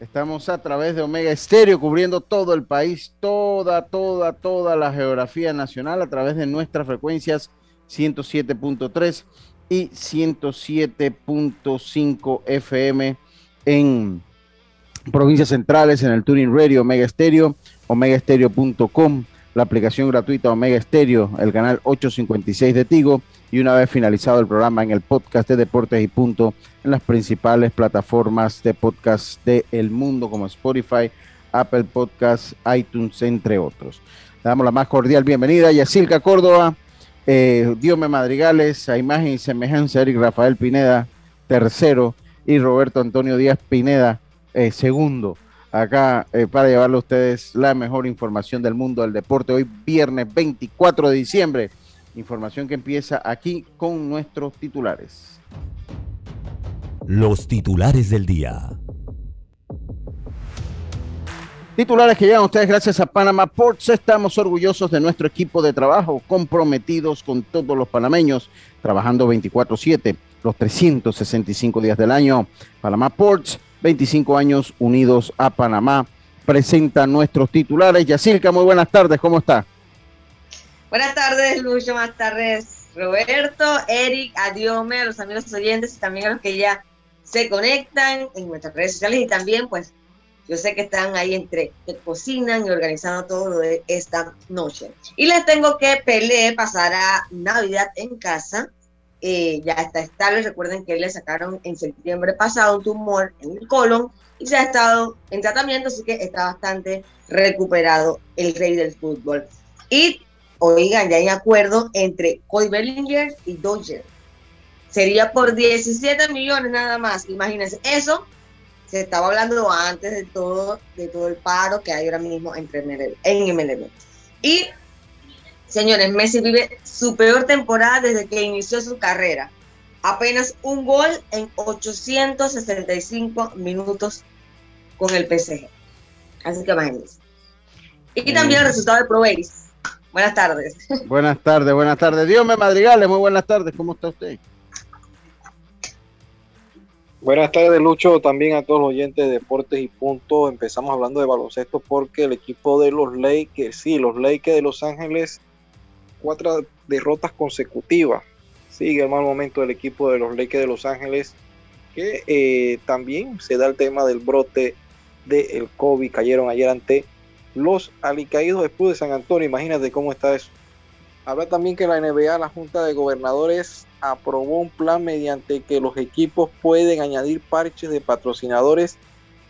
Estamos a través de Omega Estéreo cubriendo todo el país, toda, toda, toda la geografía nacional a través de nuestras frecuencias 107.3 y 107.5 FM en provincias centrales, en el Tuning Radio, Omega Estéreo, omegaestereo.com, la aplicación gratuita Omega Estéreo, el canal 856 de Tigo y una vez finalizado el programa en el podcast de Deportes y Punto en las principales plataformas de podcast del mundo como Spotify, Apple Podcasts, iTunes, entre otros. Le damos la más cordial bienvenida a Yacilca Córdoba, eh, Diome Madrigales, a imagen y semejanza Eric Rafael Pineda, tercero, y Roberto Antonio Díaz Pineda, eh, segundo, acá eh, para llevarle a ustedes la mejor información del mundo del deporte. Hoy viernes 24 de diciembre, información que empieza aquí con nuestros titulares. los titulares del día. Titulares que llegan a ustedes gracias a Panama Ports. Estamos orgullosos de nuestro equipo de trabajo, comprometidos con todos los panameños, trabajando 24/7, los 365 días del año. Panama Ports, 25 años unidos a Panamá. Presenta nuestros titulares. Yacirca, muy buenas tardes, ¿cómo está? Buenas tardes, Lucho. Buenas tardes, Roberto, Eric, Adiome, a los amigos oyentes y también a los que ya se conectan en nuestras redes sociales y también, pues, yo sé que están ahí entre que cocinan y organizando todo lo de esta noche. Y les tengo que Pelé pasará Navidad en casa. Eh, ya está estable. Recuerden que le sacaron en septiembre pasado un tumor en el colon y se ha estado en tratamiento, así que está bastante recuperado el rey del fútbol. Y oigan, ya hay acuerdo entre Cody Bellinger y Dodger. Sería por 17 millones nada más. Imagínense, eso se estaba hablando antes de todo, de todo el paro que hay ahora mismo entre MLB, en MLB. Y, señores, Messi vive su peor temporada desde que inició su carrera. Apenas un gol en 865 minutos con el PSG. Así que imagínense. Y también el resultado de Pro. Buenas tardes. Buenas tardes, buenas tardes. Dios me madrigales, muy buenas tardes. ¿Cómo está usted? Buenas tardes, Lucho. También a todos los oyentes de Deportes y Punto. Empezamos hablando de baloncesto porque el equipo de los Lakers, sí, los Lakers de Los Ángeles, cuatro derrotas consecutivas. Sigue el mal momento del equipo de los Lakers de Los Ángeles, que eh, también se da el tema del brote del COVID. Cayeron ayer ante los alicaídos después de San Antonio. Imagínate cómo está eso. Habla también que la NBA, la Junta de Gobernadores, aprobó un plan mediante que los equipos pueden añadir parches de patrocinadores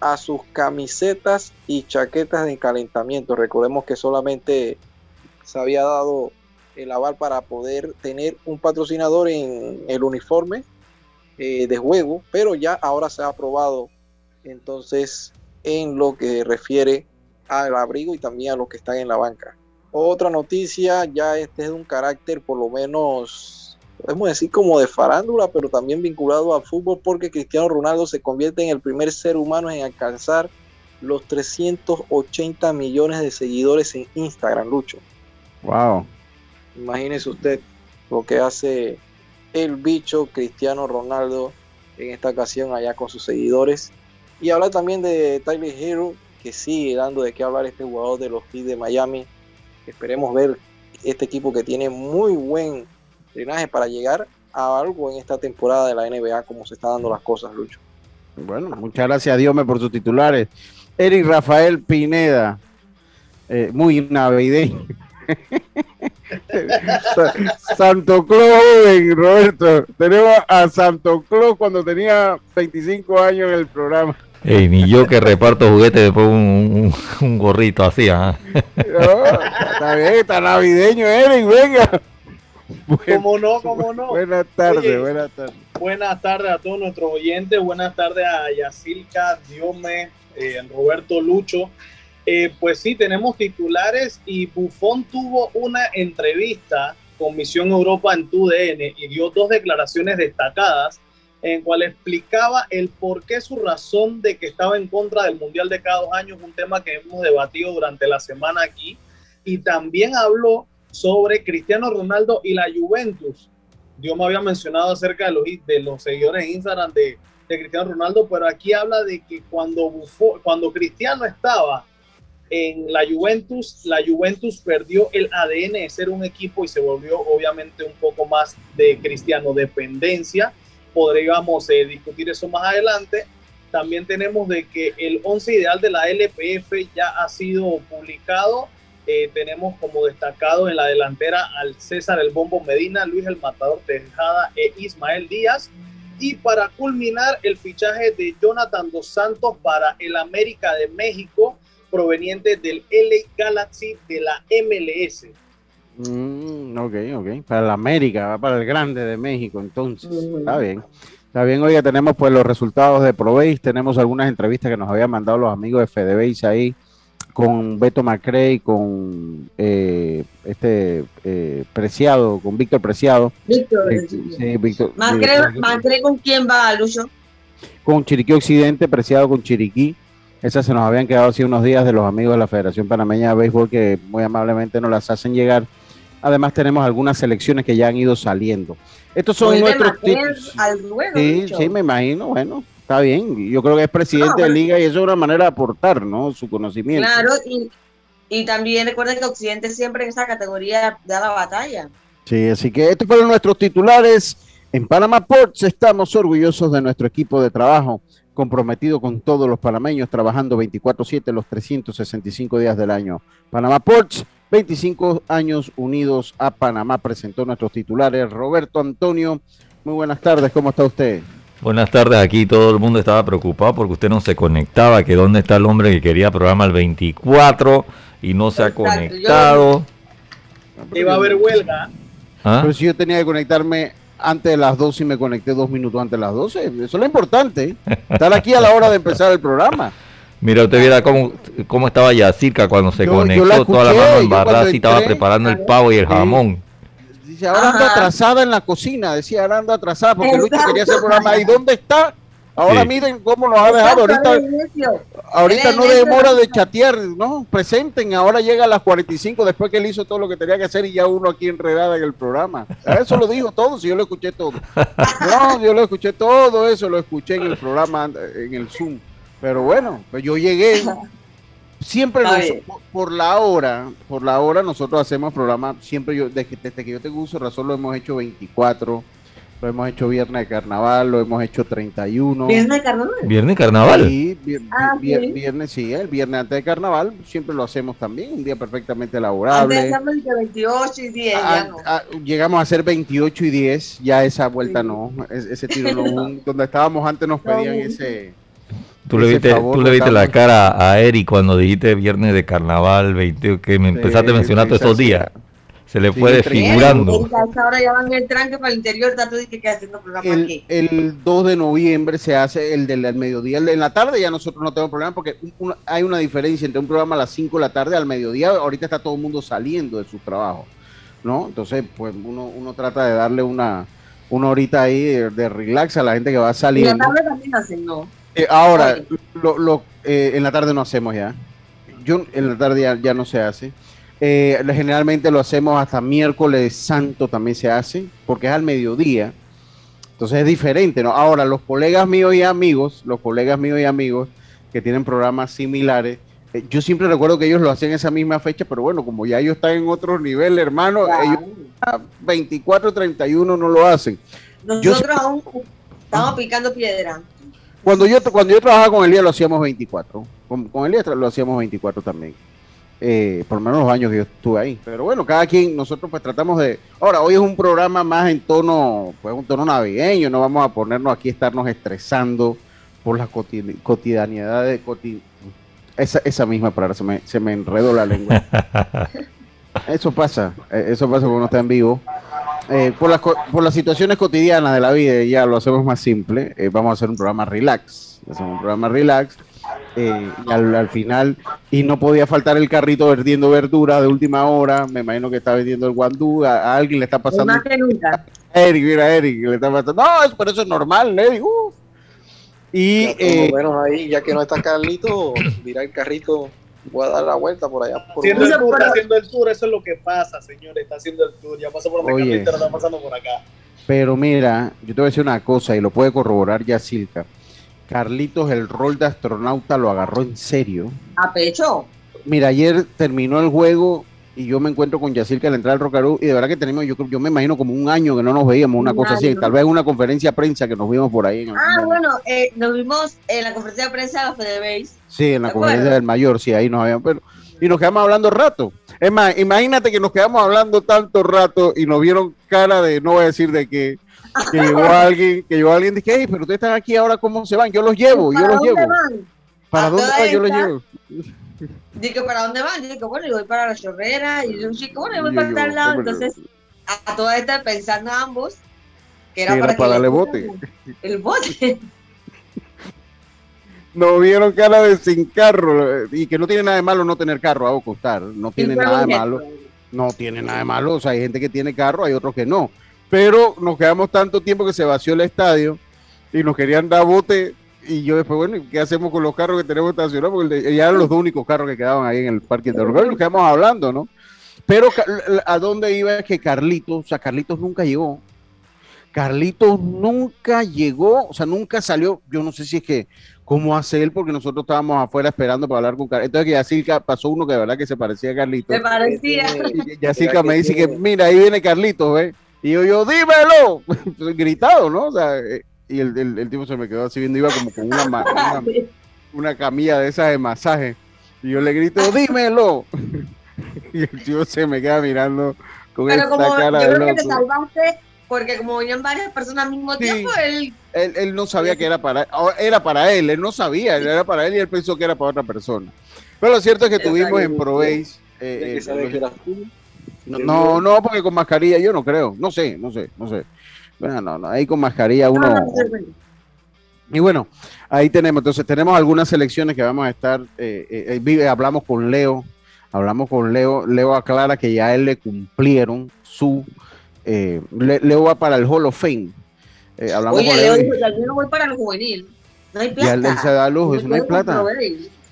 a sus camisetas y chaquetas de calentamiento. Recordemos que solamente se había dado el aval para poder tener un patrocinador en el uniforme eh, de juego, pero ya ahora se ha aprobado entonces en lo que refiere al abrigo y también a los que están en la banca. Otra noticia, ya este es de un carácter por lo menos, podemos decir como de farándula, pero también vinculado al fútbol, porque Cristiano Ronaldo se convierte en el primer ser humano en alcanzar los 380 millones de seguidores en Instagram, Lucho. Wow. Imagínese usted lo que hace el bicho Cristiano Ronaldo en esta ocasión allá con sus seguidores. Y habla también de Tyler Hero, sigue dando de qué hablar este jugador de los Heat de Miami. Esperemos ver este equipo que tiene muy buen drenaje para llegar a algo en esta temporada de la NBA, como se están dando las cosas, Lucho. Bueno, muchas gracias a Dios por sus titulares. Eric Rafael Pineda. eh, muy navideño. Santo Claus joven, Roberto. Tenemos a Santo Claus cuando tenía 25 años en el programa. Ey, ni yo que reparto juguetes después un, un, un gorrito así, ¿ah? No, está bien, está navideño, Eric, venga. ¿Cómo no? ¿Cómo no? Buenas tardes, Oye, buenas tardes. Buenas tardes a todos nuestros oyentes, buenas tardes a Yacilca, Diome, eh, Roberto Lucho. Eh, pues sí, tenemos titulares y Buffon tuvo una entrevista con Misión Europa en TUDN y dio dos declaraciones destacadas en cual explicaba el por qué su razón de que estaba en contra del Mundial de cada dos años, un tema que hemos debatido durante la semana aquí, y también habló sobre Cristiano Ronaldo y la Juventus. Yo me había mencionado acerca de los, de los seguidores en Instagram de, de Cristiano Ronaldo, pero aquí habla de que cuando, cuando Cristiano estaba en la Juventus, la Juventus perdió el ADN de ser un equipo y se volvió obviamente un poco más de cristiano dependencia. Podríamos eh, discutir eso más adelante. También tenemos de que el 11 ideal de la LPF ya ha sido publicado. Eh, tenemos como destacado en la delantera al César El Bombo Medina, Luis El Matador Tejada e Ismael Díaz. Y para culminar, el fichaje de Jonathan Dos Santos para el América de México proveniente del LA Galaxy de la MLS. Mm, ok, ok. Para la América, va para el grande de México, entonces. Está bien. Está bien, oiga, tenemos pues los resultados de ProBase, tenemos algunas entrevistas que nos habían mandado los amigos de FedeBase ahí con Beto Macrey, con eh, este eh, Preciado, con Víctor Preciado. Víctor, Eh, sí, Víctor. Macre, eh, Macre, ¿con quién va, Lucho? con Chiriquí Occidente, Preciado con Chiriquí. Esas se nos habían quedado hace unos días de los amigos de la Federación Panameña de Béisbol que muy amablemente nos las hacen llegar. Además tenemos algunas selecciones que ya han ido saliendo. Estos son nuestros tips. al Sí, sí, me imagino. Bueno, está bien. Yo creo que es presidente No, de liga y eso es una manera de aportar, ¿no? Su conocimiento. Claro, y, y también recuerden que Occidente siempre en esa categoría da la batalla. Sí, así que estos fueron nuestros titulares. En Panama Ports estamos orgullosos de nuestro equipo de trabajo, comprometido con todos los panameños, trabajando 24/7 los 365 días del año. Panama Ports, 25 años unidos a Panamá, presentó nuestros titulares. Roberto Antonio, muy buenas tardes, ¿cómo está usted? Buenas tardes, aquí todo el mundo estaba preocupado porque usted no se conectaba, que dónde está el hombre que quería programa el 24 y no se ha conectado. Y va a haber huelga. ¿Ah? Pero si yo tenía que conectarme antes de las 12 y me conecté dos minutos antes de las 12, eso es lo importante, estar aquí a la hora de empezar el programa. Mira, usted viera cómo, cómo estaba Yacirca cuando se Yo- yo conectó, toda la mano embarrada, así estaba preparando el pavo y el jamón. Dice, ahora anda atrasada en la cocina, decía, ahora anda atrasada porque Lucho Exacto. quería hacer programa. ¿Y dónde está? Ahora Sí. miren cómo nos ha dejado. Exacto, Ahorita, ahorita no demora de chatear, ¿no? Presenten, ahora llega a las 45 después que él hizo todo lo que tenía que hacer y ya uno aquí enredada en el programa. Eso lo dijo todo, si yo lo escuché todo. No, yo lo escuché todo eso, lo escuché en el programa, en el Zoom. Pero bueno, pues yo llegué. Siempre nos- por, la hora, por la hora nosotros hacemos programa, siempre yo, desde, que- desde que yo tengo uso de razón lo hemos hecho 24, lo hemos hecho viernes de carnaval, lo hemos hecho 31. Viernes de carnaval. Viernes carnaval. Sí, vier- Ah, vier- sí. viernes, sí, el viernes antes de carnaval, siempre lo hacemos también, un día perfectamente Antes laborable. entre 28 y 10, Ah, ya no. ah, llegamos a ser 28 y 10, ya esa vuelta Sí. no, es- ese tiro no, un- donde estábamos antes nos No. pedían ese... Tú le viste, favor tú le viste la cara a Eric cuando dijiste viernes de carnaval, 20, que me empezaste a mencionar todos esos días. Se le Sí, fue desfigurando. Bien, a esa hora ya van el tranque para el interior, que haciendo programa El, aquí. el 2 de noviembre se hace el del mediodía. El de en la tarde ya nosotros no tenemos problema porque hay una diferencia entre un programa a las 5 de la tarde al mediodía. Ahorita está todo el mundo saliendo de sus trabajos, ¿no? Entonces, pues uno, uno trata de darle una, una horita ahí de, de relax a la gente que va Y la saliendo. tarde también hacen, ¿no? Eh, ahora, Oye. lo, lo, eh, en la tarde no hacemos ya. Yo en la tarde ya, ya no se hace. Eh, generalmente lo hacemos hasta miércoles santo también se hace, porque es al mediodía. Entonces es diferente, ¿no? Ahora, los colegas míos y amigos, los colegas míos y amigos que tienen programas similares, eh, yo siempre recuerdo que ellos lo hacían esa misma fecha, pero bueno, como ya ellos están en otro nivel, hermano, ellos a 24, 31 no lo hacen. yo Nosotros aún estamos picando piedra. Cuando yo, cuando yo trabajaba con Elías lo hacíamos 24. Con, con Elías lo hacíamos 24 también. eh, por menos los años que yo estuve ahí. Pero bueno, cada quien, nosotros pues tratamos de... Ahora, hoy es un programa más en tono, pues un tono navideño, no vamos a ponernos aquí a estarnos estresando por la cotidianidad de... esa, esa misma palabra, se me, se me enredó la lengua. Eso pasa, eh, eso pasa cuando uno está en vivo. Eh, por, las, por las situaciones cotidianas de la vida, ya lo hacemos más simple. vamos a hacer un programa relax. Hacemos un programa relax eh, y al, final, y no podía faltar el carrito vendiendo verdura de última hora, me imagino que está vendiendo el guandú, a, alguien le está pasando. Más que nunca. Eric, mira, Eric, le está pasando. No, es, por eso es normal, Eric. Y ya, eh, ahí, ya que no está Carlito, mira el carrito, voy a dar la vuelta por allá. Por haciendo, el tour, haciendo el tour, eso es lo que pasa, señores, está haciendo el tour, ya pasó por donde Carlito, está pasando por acá. Pero mira, yo te voy a decir una cosa y lo puede corroborar ya Silka. Carlitos el rol de astronauta lo agarró en serio. A pecho. Mira, ayer terminó el juego y yo me encuentro con Yacir que al entrar al Rocarú y de verdad que tenemos, yo, yo me imagino como un año que no nos veíamos, una cosa así, tal vez una conferencia de prensa que nos vimos por ahí. ah, bueno, eh, nos vimos en la conferencia de prensa de Fede Sí, en la conferencia del mayor, sí, ahí nos habíamos, pero, y nos quedamos hablando rato. Es más, imagínate que nos quedamos hablando tanto rato y nos vieron cara de, no voy a decir de qué, que llegó alguien, que llegó alguien, dije, hey, pero ustedes están aquí ahora, ¿cómo se van? Yo los llevo, yo los llevo. Van? ¿Para dónde van? Yo los llevo. Dije, ¿para dónde van? Dije, bueno, yo voy para la chorrera, y yo dije, bueno, yo voy para tal lado. Entonces, a toda esta pensando ambos, que era, para, para darle bote. El bote. Nos vieron cara de sin carro, y que no tiene nada de malo no tener carro, hago costar, no tiene nada de malo. No tiene nada de malo, o sea, hay gente que tiene carro, hay otros que no pero nos quedamos tanto tiempo que se vació el estadio y nos querían dar bote y yo después, bueno, ¿qué hacemos con los carros que tenemos estacionados? Porque ya eran los dos únicos carros que quedaban ahí en el parque de los nos quedamos hablando, ¿no? Pero a dónde iba es que Carlitos, o sea, Carlitos nunca llegó. Carlitos nunca llegó, o sea, nunca salió. Yo no sé si es que, ¿cómo hace él? Porque nosotros estábamos afuera esperando para hablar con Carlitos. Entonces, que Yacirca pasó uno que de verdad que se parecía a Carlitos. Se parecía. Y Yacirca me dice que, mira, ahí viene Carlitos, ¿ves? Y yo, yo, dímelo, gritado, ¿no? O sea, eh, y el, el, tipo se me quedó así viendo, iba como con una, una, camilla de esas de masaje. Y yo le grito, dímelo. y el tío se me queda mirando con esta cara yo de creo Que te salvaste porque como venían varias personas al mismo tiempo, él... él... él... no sabía que era para era para él, él no sabía, era para él y él pensó que era para otra persona. Pero lo cierto es que tuvimos en Proveis... Eh, eh, no, no, porque con mascarilla yo no creo. No sé, no sé, no sé. Bueno, no, no, ahí con mascarilla uno. Y bueno, ahí tenemos, entonces tenemos algunas selecciones que vamos a estar, eh, eh, eh hablamos con Leo, hablamos con Leo, Leo aclara que ya a él le cumplieron su, eh, Leo va para el Hall of Fame. hablamos Oye, con Leo, yo no voy para el juvenil, no hay plata. Ya él se da luz, eso no hay plata.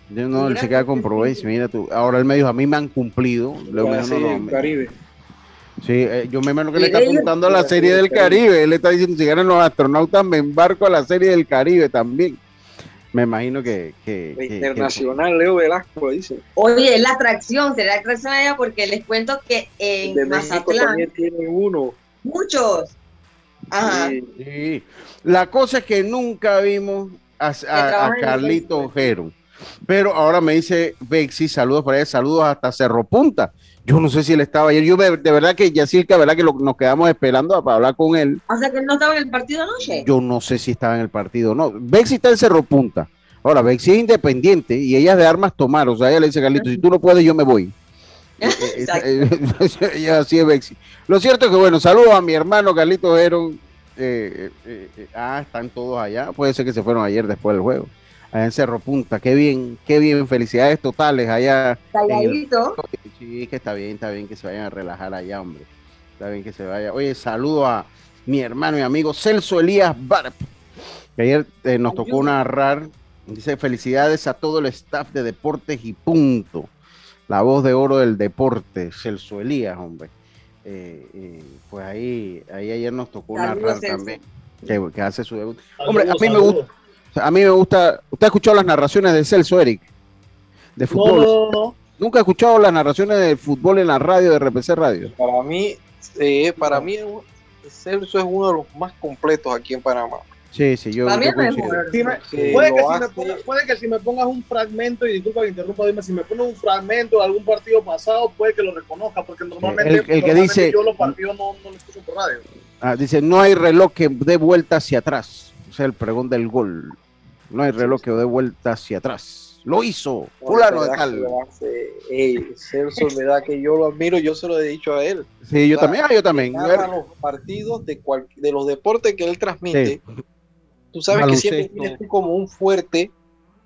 No, él se queda con Proveis, mira tú. Ahora él me dijo, a mí me han cumplido. Luego me dijo, no, no, Caribe. Sí, eh, yo me imagino que le está apuntando a la serie del Caribe. Él está diciendo, si ganan los astronautas, me embarco a la serie del Caribe también. Me imagino que... que, internacional, Leo Velasco dice. Oye, es la atracción, será la atracción allá porque les cuento que en de Mazatlán... también tiene uno. Muchos. Ajá. Sí. La cosa es que nunca vimos a, a, a Carlito Ojero. Pero ahora me dice Bexi, saludos por ahí, saludos hasta Cerro Punta. Yo no sé si él estaba ayer. Yo de verdad que Yacirca, verdad que nos quedamos esperando para hablar con él. O sea que él no estaba en el partido anoche. Yo no sé si estaba en el partido o no. Bexi está en Cerro Punta. Ahora, Bexi es independiente y ella es de armas tomar. O sea, ella le dice, Carlito, si tú no puedes, yo me voy. ella así es Bexi. Lo cierto es que, bueno, saludos a mi hermano Carlito Heron. Eh, eh, eh, ah, están todos allá. Puede ser que se fueron ayer después del juego allá en Cerro Punta. Qué bien, qué bien, felicidades totales allá. Calladito. Sí, que está bien, está bien que se vayan a relajar allá, hombre. Está bien que se vaya. Oye, saludo a mi hermano y amigo Celso Elías Barp, que ayer eh, nos tocó narrar. Dice felicidades a todo el staff de Deportes y Punto. La voz de oro del deporte, Celso Elías, hombre. Eh, pues ahí, ahí ayer nos tocó narrar también, que, hace su debut. Hombre, a mí me gusta a mí me gusta. ¿Usted ha escuchado las narraciones de Celso Eric? De fútbol. No, no, ¿Nunca ha escuchado las narraciones de fútbol en la radio de RPC Radio? Para mí, eh, para mí, Celso es uno de los más completos aquí en Panamá. Sí, sí, yo, es. Si me- puede, que lo si me hace- ponga- puede que si me pongas un fragmento, y disculpa que interrumpa, dime, si me pones un fragmento de algún partido pasado, puede que lo reconozca, porque normalmente, el- el que normalmente dice- yo los partidos no, no los escucho por radio. Ah, dice, no hay reloj que dé vuelta hacia atrás. O sea, el pregón del gol. No hay reloj que dé vuelta hacia atrás. Lo hizo, fulano de ¿Verdad tal. Ey, Celso, verdad que yo lo admiro, yo se lo he dicho a él. Sí, yo también, ah, yo también. los partidos de, cual- de los deportes que él transmite. Tú sabes que siempre tienes tú como un fuerte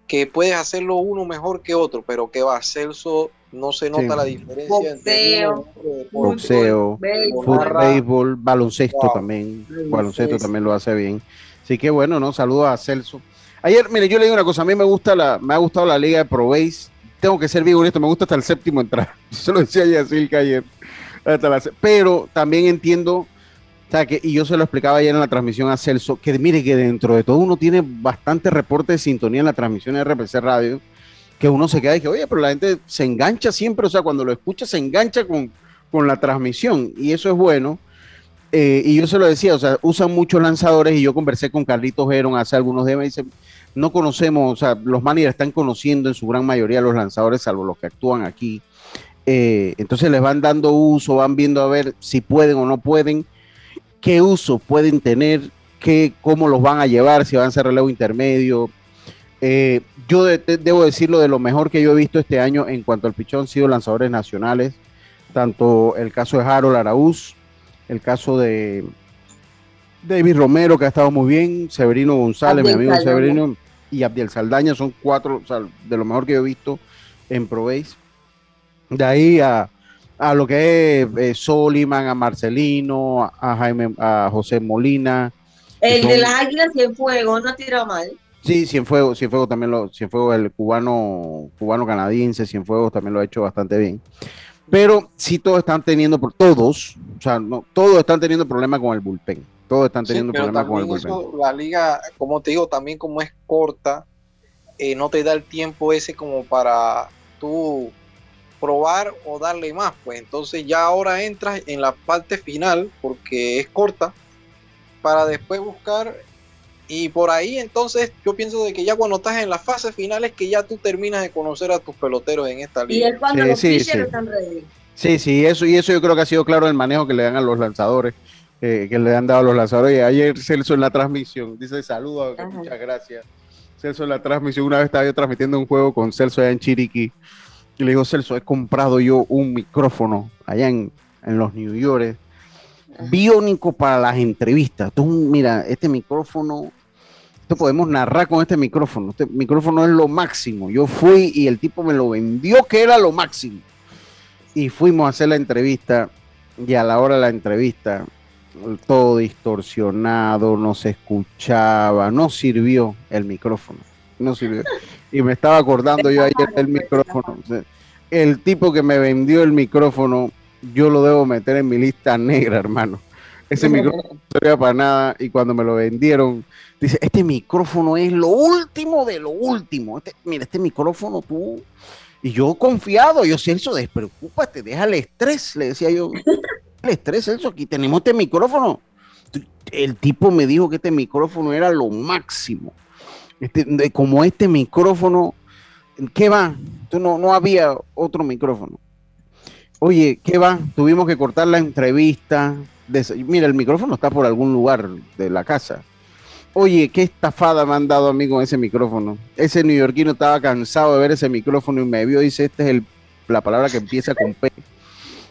que puedes hacerlo uno mejor que otro, pero que va, Celso no se nota Sí. la diferencia entre Boxeo, deporte. Boxeo, Béisbol. fútbol, narra- béisbol, baloncesto Wow. también. Baloncesto sí, también lo hace bien. Así que bueno, ¿no? Saludos a Celso. Ayer, mire, yo le digo una cosa, a mí me gusta la, me ha gustado la liga de Pro Base. Tengo que ser bien honesto, me gusta hasta el séptimo entrar. Se lo decía Yacilca ayer. Hasta la pero también entiendo, o sea, que, y yo se lo explicaba ayer en la transmisión a Celso, que mire que dentro de todo uno tiene bastante reporte de sintonía en la transmisión de RPC Radio, que uno se queda y que, oye, pero la gente se engancha siempre, o sea, cuando lo escucha se engancha con, con la transmisión, y eso es bueno. Eh, y yo se lo decía, o sea, usan muchos lanzadores y yo conversé con Carlitos Heron hace algunos días, me dice, no conocemos, o sea, los managers están conociendo en su gran mayoría los lanzadores, salvo los que actúan aquí. Eh, entonces les van dando uso, van viendo a ver si pueden o no pueden, qué uso pueden tener, qué, cómo los van a llevar, si van a ser relevo intermedio. Eh, yo de- de- debo decirlo de lo mejor que yo he visto este año en cuanto al pichón han sido lanzadores nacionales, tanto el caso de Harold Araúz, el caso de David Romero, que ha estado muy bien, Severino González, mi amigo Saldaña. Severino, y Abdiel Saldaña, son cuatro, o sea, de lo mejor que yo he visto en ProBase. De ahí a, a lo que es eh, Soliman, a Marcelino, a Jaime, a José Molina. El son- de las águilas fuego no ha tirado mal. Sí, Cienfuegos, Cienfuegos también lo, Cienfuegos el cubano, cubano canadiense, Cienfuegos también lo ha hecho bastante bien. Pero sí todos están teniendo, por- todos, o sea, no, todos están teniendo problemas con el bullpen. Todos están Sí, teniendo pero problemas con el también bullpen. eso, la liga, como te digo, también como es corta, eh, no te da el tiempo ese como para tú probar o darle más. Pues entonces ya ahora entras en la parte final, porque es corta, para después buscar. Y por ahí entonces yo pienso de que ya cuando estás en las fases finales que ya tú terminas de conocer a tus peloteros en esta Y liga. es cuando Sí, los sí, pitchers sí. están ready. Sí, sí, eso, y eso yo creo que ha sido claro el manejo que le dan a los lanzadores, eh, que le han dado los lanzadores. Ayer Celso en la transmisión, dice saludos, muchas gracias. Celso en la transmisión, una vez estaba yo transmitiendo un juego con Celso allá en Chiriquí, y le digo, Celso, he comprado yo un micrófono allá en, en los New York, biónico para las entrevistas. Tú, mira, este micrófono, esto podemos narrar con este micrófono. Este micrófono es lo máximo. Yo fui y el tipo me lo vendió que era lo máximo. Y fuimos a hacer la entrevista y a la hora de la entrevista todo distorsionado, no se escuchaba, no sirvió el micrófono, no sirvió. Y me estaba acordando yo ayer del micrófono. El tipo que me vendió el micrófono, yo lo debo meter en mi lista negra, hermano. Ese micrófono no servía para nada y cuando me lo vendieron, dice, este micrófono es lo último de lo último. Este- mira, este micrófono tú... Y yo confiado, yo Celso, despreocúpate, deja el estrés, le decía yo. El estrés, Celso, aquí tenemos este micrófono. El tipo me dijo que este micrófono era lo máximo. Este, de- como este micrófono, ¿qué va? Tú no, no había otro micrófono. Oye, ¿qué va? Tuvimos que cortar la entrevista. Mira, el micrófono está por algún lugar de la casa. Oye, qué estafada me han dado a mí con ese micrófono. Ese neoyorquino estaba cansado de ver ese micrófono y me vio dice, esta es el, la palabra que empieza con P,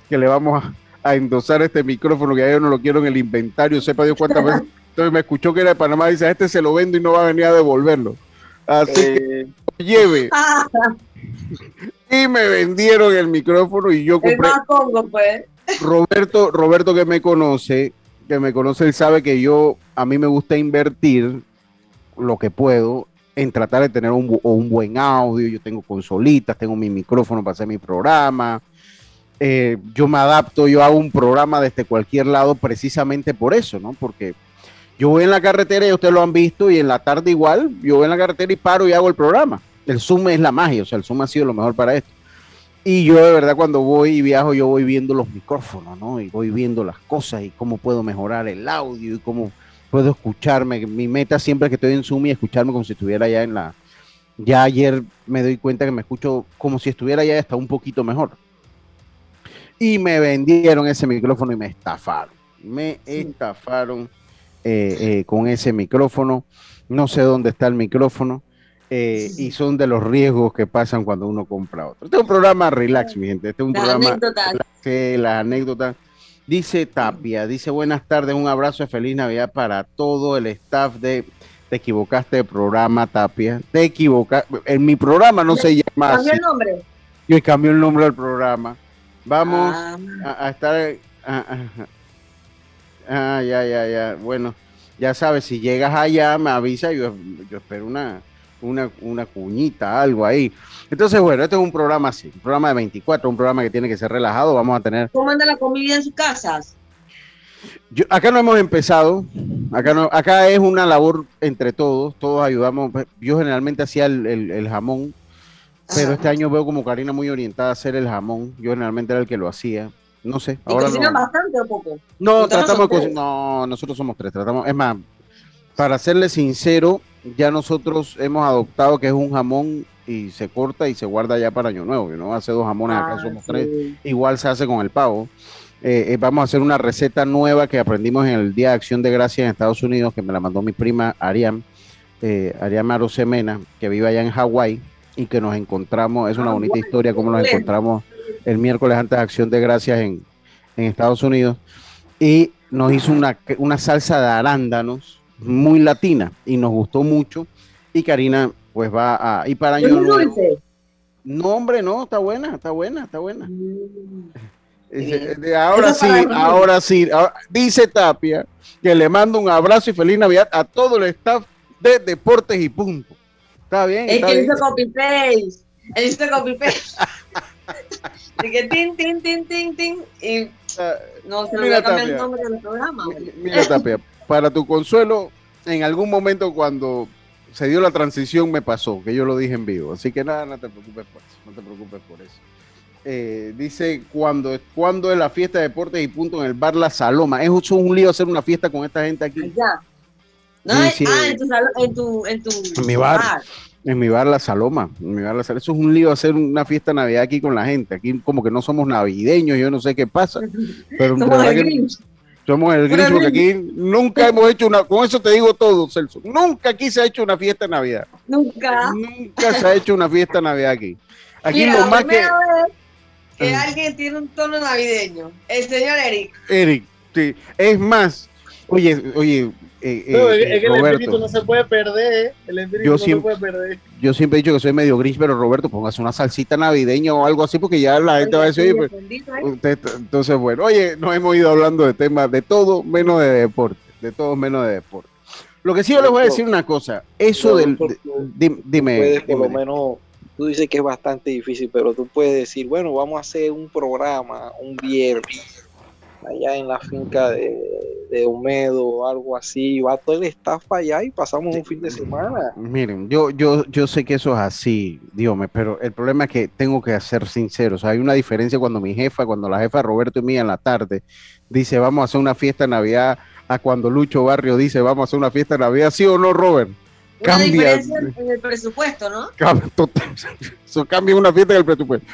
que le vamos a, a endosar este micrófono que ya yo no lo quiero en el inventario, sepa Dios cuántas veces. Entonces me escuchó que era de Panamá, dice, a este se lo vendo y no va a venir a devolverlo. Así que Eh, lo lleve. Ah, Y me vendieron el micrófono y yo compré. más Congo, pues. Roberto, Roberto que me conoce, que me conoce, él sabe que yo, a mí me gusta invertir lo que puedo en tratar de tener un, un buen audio. Yo tengo consolitas, tengo mi micrófono para hacer mi programa. Eh, yo me adapto, yo hago un programa desde cualquier lado precisamente por eso, ¿no? Porque yo voy en la carretera y ustedes lo han visto y en la tarde igual, yo voy en la carretera y paro y hago el programa. El Zoom es la magia, o sea, el Zoom ha sido lo mejor para esto. Y yo de verdad cuando voy y viajo, yo voy viendo los micrófonos, ¿no? Y voy viendo las cosas y cómo puedo mejorar el audio y cómo... puedo escucharme. Mi meta siempre es que estoy en Zoom y escucharme como si estuviera ya en la... Ya ayer me doy cuenta que me escucho como si estuviera ya hasta un poquito mejor. Y me vendieron ese micrófono y me estafaron. Me estafaron eh, eh, con ese micrófono. No sé dónde está el micrófono. Eh, y son de los riesgos que pasan cuando uno compra otro. Este es un programa relax, mi gente. Este es un Las programa anécdotas. que las anécdotas. Dice Tapia, dice buenas tardes, un abrazo de feliz Navidad para todo el staff de Te equivocaste de programa, Tapia. Te equivocaste. En mi programa no se llama ¿Cambió el nombre? Yo cambié el nombre del programa. Vamos Ah, a, a estar. ah, ya, ya, ya. Bueno, ya sabes, si llegas allá, me avisa. Yo, yo espero una, una, una cuñita, algo ahí. Entonces, bueno, este es un programa así, un programa de 24, un programa que tiene que ser relajado. Vamos a tener. ¿Cómo anda la comida en sus casas? Yo- acá no hemos empezado. Acá, no, acá es una labor entre todos. Todos ayudamos. Yo generalmente hacía el, el- el jamón, pero Ajá. este año veo como Karina muy orientada a hacer el jamón. Yo generalmente era el que lo hacía. No sé. ¿Y Ahora cocinan no. bastante o poco? No, tratamos de. No, nosotros somos tres. Tratamos. Es más, para serle sincero, ya nosotros hemos adoptado que es un jamón y se corta y se guarda ya para Año Nuevo. No hace dos jamones, acá Ah, somos sí. tres. Igual se hace con el pavo. Eh, eh, vamos a hacer una receta nueva que aprendimos en el Día de Acción de Gracias en Estados Unidos, que me la mandó mi prima Ariam, eh, Ariam Arosemena, que vive allá en Hawái y que nos encontramos. Es una bonita Hawái, historia cómo nos encontramos el miércoles antes de Acción de Gracias en, en Estados Unidos. Y nos hizo una, una salsa de arándanos muy latina y nos gustó mucho. Y Karina, pues va a. Y para ¿Es Año Nuevo. No, hombre, no, está buena, está buena, está buena. Mm. Ahora sí, ahora sí. ahora- dice Tapia que le mando un abrazo y feliz Navidad a todo el staff de Deportes y Punto. Está bien, Es que hizo copy paste. Él hizo copy paste. De que tin, tin, tin, tin, tin. Y Ah, no se Mira, voy a cambiar el nombre del programa. mi- Mira, Tapia, para tu consuelo, en algún momento cuando se dio la transición me pasó, que yo lo dije en vivo. Así que nada, no te preocupes por eso. No te preocupes por eso. Eh, dice cuando, cuando es la fiesta de deportes y punto en el bar La Saloma. Es un- un lío hacer una fiesta con esta gente aquí. Allá. No, Sí, ah, en tu, en tu, en tu En mi bar. En mi bar La Saloma, en mi bar La Saloma. Eso es un lío hacer una fiesta de Navidad aquí con la gente. Aquí como que no somos navideños, yo no sé qué pasa. Pero Somos el que Grinch. somos el Grinch porque aquí nunca hemos hecho una, con eso te digo todo, Celso. Nunca aquí se ha hecho una fiesta de Navidad. Nunca. Nunca se ha hecho una fiesta de Navidad aquí. Aquí Mira, lo más que que Ah. alguien tiene un tono navideño. El señor Eric. Eric, sí. es más, oye, oye, eh, eh, No, es, eh, es que el Roberto. espíritu no se puede perder. El espíritu Yo no siempre- se puede perder. Yo siempre he dicho que soy medio grinch, pero Roberto, póngase una salsita navideña o algo así, porque ya la gente va a decir, oye, pues, ¿eh? Usted- entonces, bueno, oye, nos hemos ido hablando de temas de todo menos de deporte, de todo menos de deporte. Lo que sí yo les voy a decir una cosa, eso del, tú dime, puedes por lo dime. menos, tú dices que es bastante difícil, pero tú puedes decir, bueno, vamos a hacer un programa un viernes allá en la finca de, de Humedo o algo así, va todo el staff para allá y pasamos un fin de semana. Miren, yo, yo, yo sé que eso es así, dígame, pero el problema es que tengo que ser sincero. O sea, hay una diferencia cuando mi jefa, cuando la jefa Roberto y mía en la tarde dice vamos a hacer una fiesta de Navidad, a cuando Lucho Barrio dice vamos a hacer una fiesta de Navidad, ¿sí o no, Robert? Una Cambia. diferencia en el presupuesto, ¿no? Cambia total- Eso cambia una fiesta en el presupuesto.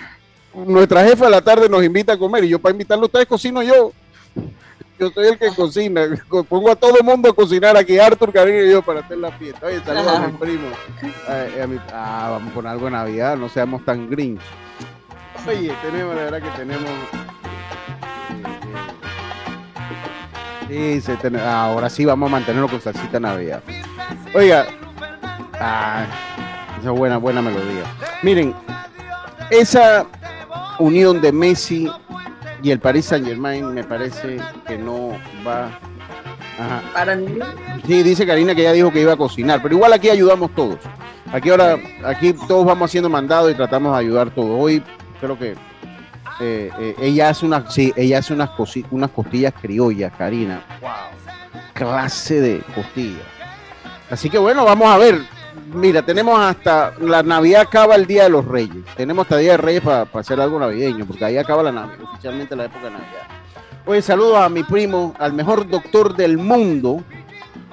Nuestra jefa a la tarde nos invita a comer y yo para invitarlo a ustedes cocino yo. Yo soy el que cocina. Pongo a todo el mundo a cocinar aquí, Arthur, Karina y yo para hacer la fiesta. Oye, saludos a mi primo. A- a mi- ah, vamos con algo de Navidad, no seamos tan grinch. Oye, tenemos, la verdad que tenemos. eh, eh, sí, se ten- ahora sí vamos a mantenerlo con salsita Navidad. Oiga, ah, esa buena, buena melodía. Miren, esa unión de Messi y el Paris Saint Germain me parece que no va. Ajá. Para mí, Sí, dice Karina que ella dijo que iba a cocinar, pero igual aquí ayudamos todos. Aquí ahora, aquí todos vamos haciendo mandado y tratamos de ayudar todos. Hoy creo que eh, eh, ella hace unas, sí, ella hace unas, cosi- unas costillas criollas, Karina. Wow. Clase de costillas. Así que bueno, vamos a ver. Mira, tenemos hasta la Navidad acaba el Día de los Reyes. Tenemos hasta Día de Reyes para hacer algo navideño, porque ahí acaba la Navidad, oficialmente la época de Navidad. Oye, saludos a mi primo, al mejor doctor del mundo,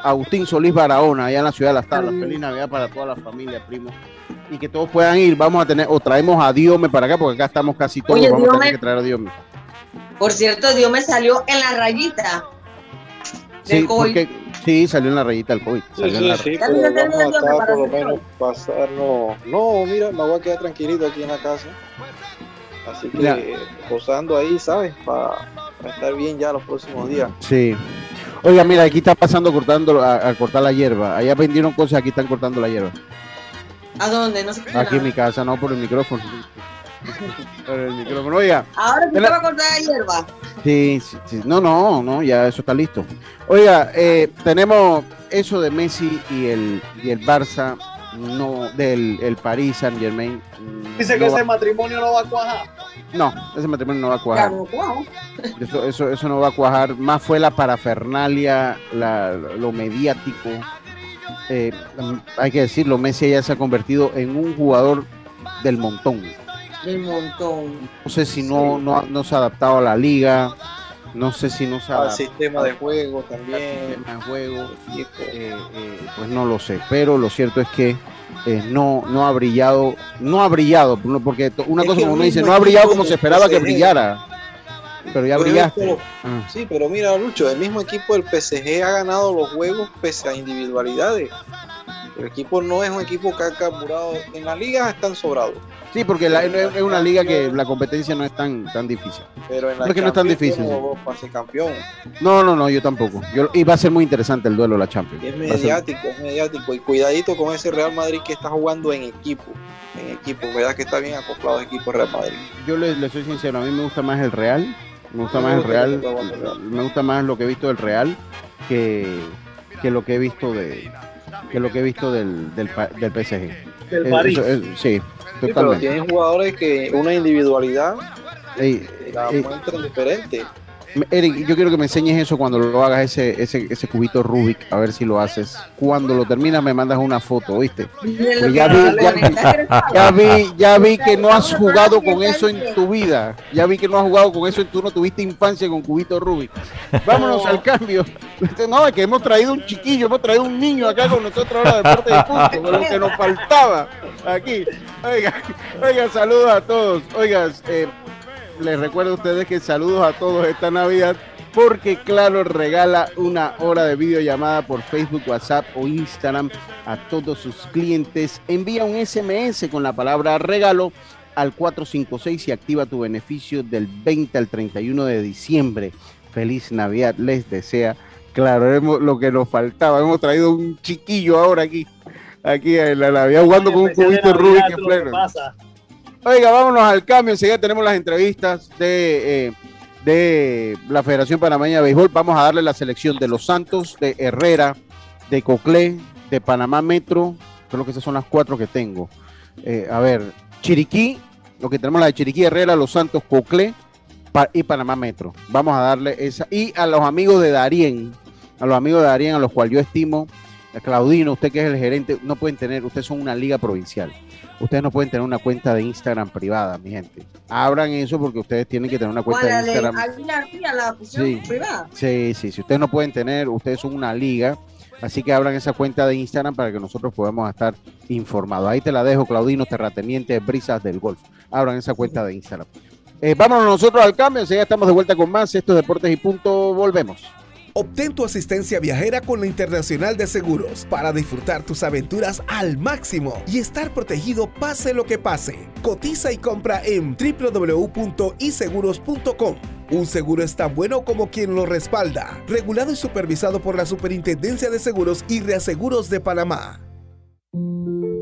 Agustín Solís Barahona, allá en la ciudad de Las Tablas. Feliz Navidad para toda la familia, primos. Y que todos puedan ir. Vamos a tener, o traemos a Diome para acá, porque acá estamos casi todos. Oye, Vamos a tener que traer a Diome. Por cierto, Dios me salió en la rayita. del Sí, sí, salió en la rayita del COVID. Sí, salió en sí, la- sí, pero no tenía vamos a Dios estar para por lo hacer menos pasarnos. No, mira, me voy a quedar tranquilito aquí en la casa. Así que posando ahí, ¿sabes? Para estar bien ya los próximos días. Sí. Oiga, mira, aquí está pasando cortando a, a cortar la hierba. Allá vendieron cosas, aquí están cortando la hierba. ¿A dónde? No sé qué. Aquí en mi casa, no por el micrófono. por el micrófono. Oiga, Ahora sí te va a cortar la hierba. sí, sí, sí. No, no, no, ya eso está listo. Oiga, eh, tenemos eso de Messi y el, y el Barça, no, del el París Saint Germain. mm, Dice que no, ese va- matrimonio no va a cuajar. no, ese matrimonio no va a cuajar. Claro, claro. Eso, eso, eso no va a cuajar. Más fue la parafernalia, la- lo mediático. Eh, hay que decirlo, Messi ya se ha convertido en un jugador del montón. Del montón. No sé si no, no, no se ha adaptado a la liga, no sé si no se ha Al sistema de juego al también. sistema de juego. Eh, eh, pues no lo sé, pero lo cierto es que eh, no, no ha brillado, no ha brillado, porque una Es cosa como uno dice, no ha brillado como se esperaba que brillara, pero ya Pero brillaste. esto- Ah. Sí, pero mira, Lucho, el mismo equipo del PSG ha ganado los juegos pese a individualidades. El equipo no es un equipo que ha carburado. En las ligas están sobrados. Sí, porque la- es una liga que la competencia no es tan, tan difícil. Pero en la Es que no es tan difícil. dos pase campeón. No, no, no, yo tampoco. Yo, y va a ser muy interesante el duelo de la Champions. Es ser- mediático, es mediático. Y cuidadito con ese Real Madrid que está jugando en equipo. En equipo, verdad que está bien acoplado el equipo Real Madrid. yo le, le soy sincero, a mí me gusta más el Real. Me gusta más el Real. Me gusta más lo que he visto del Real que, que lo que he visto de que lo que he visto del, del, del PSG. Del París. eso, sí, Sí, pero totalmente. tienen jugadores que una individualidad la muestran diferente. Eric, yo quiero que me enseñes eso cuando lo hagas, ese, ese, ese cubito Rubik, a ver si lo haces. Cuando lo terminas me mandas una foto, ¿viste? Pues ya vi- ya- vi, ya vi que no has jugado con eso en tu vida. Ya vi que no has jugado con eso, tú no tuviste infancia con cubito Rubik. Vámonos al cambio. No, es que hemos traído un chiquillo, hemos traído un niño acá con nosotros ahora de parte de punto, con lo que nos faltaba aquí. Oiga, oiga, saludos a todos. Oiga, eh, les recuerdo a ustedes que saludos a todos esta Navidad porque Claro regala una hora de videollamada por Facebook, WhatsApp o Instagram a todos sus clientes. Envía un SMS con la palabra regalo al 456 y activa tu beneficio del 20 al 31 de diciembre. Feliz Navidad les desea. Claro, hemos- lo que nos faltaba. Hemos traído un chiquillo ahora aquí, aquí en la Navidad jugando con un cubito Rubik en pleno. pasa. Oiga, vámonos al cambio. Enseguida tenemos las entrevistas de, eh, de la Federación Panameña de Béisbol. Vamos a darle la selección de Los Santos, de Herrera, de Coclé, de Panamá Metro. Creo que esas son las cuatro que tengo. Eh, a ver, Chiriquí, lo que tenemos la de Chiriquí, Herrera, Los Santos, Coclé y Panamá Metro. Vamos a darle esa. Y a los amigos de Darien, a los amigos de Darien, a los cuales yo estimo, a Claudino, usted que es el gerente, no pueden tener, ustedes son una liga provincial. Ustedes no pueden tener una cuenta de Instagram privada, mi gente. Abran eso porque ustedes tienen que tener una cuenta de Instagram. La Sí. privada. Sí, sí, si ustedes no pueden tener, ustedes son una liga, así que abran esa cuenta de Instagram para que nosotros podamos estar informados. Ahí te la dejo, Claudino, terrateniente Brisas del Golf. Abran esa cuenta de Instagram. Eh, vámonos nosotros al cambio, ya estamos de vuelta con más. Esto es Deportes y Punto, volvemos. Obtén tu asistencia viajera con la Internacional de Seguros para disfrutar tus aventuras al máximo y estar protegido pase lo que pase. Cotiza y compra en www.iseguros.com. Un seguro es tan bueno como quien lo respalda. Regulado y supervisado por la Superintendencia de Seguros y Reaseguros de Panamá.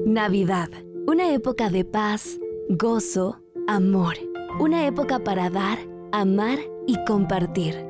Navidad, una época de paz, gozo, amor. Una época para dar, amar y compartir.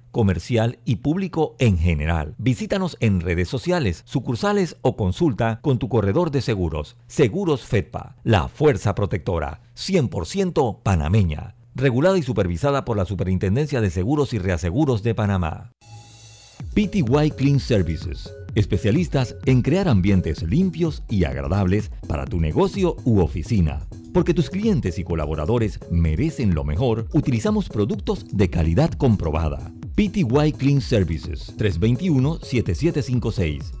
comercial y público en general. Visítanos en redes sociales, sucursales o consulta con tu corredor de seguros. Seguros Fedpa, la fuerza protectora, 100% panameña. Regulada y supervisada por la Superintendencia de Seguros y Reaseguros de Panamá. PTY Clean Services. Especialistas en crear ambientes limpios y agradables para tu negocio u oficina. Porque tus clientes y colaboradores merecen lo mejor, utilizamos productos de calidad comprobada PTY Clean Services 321-7756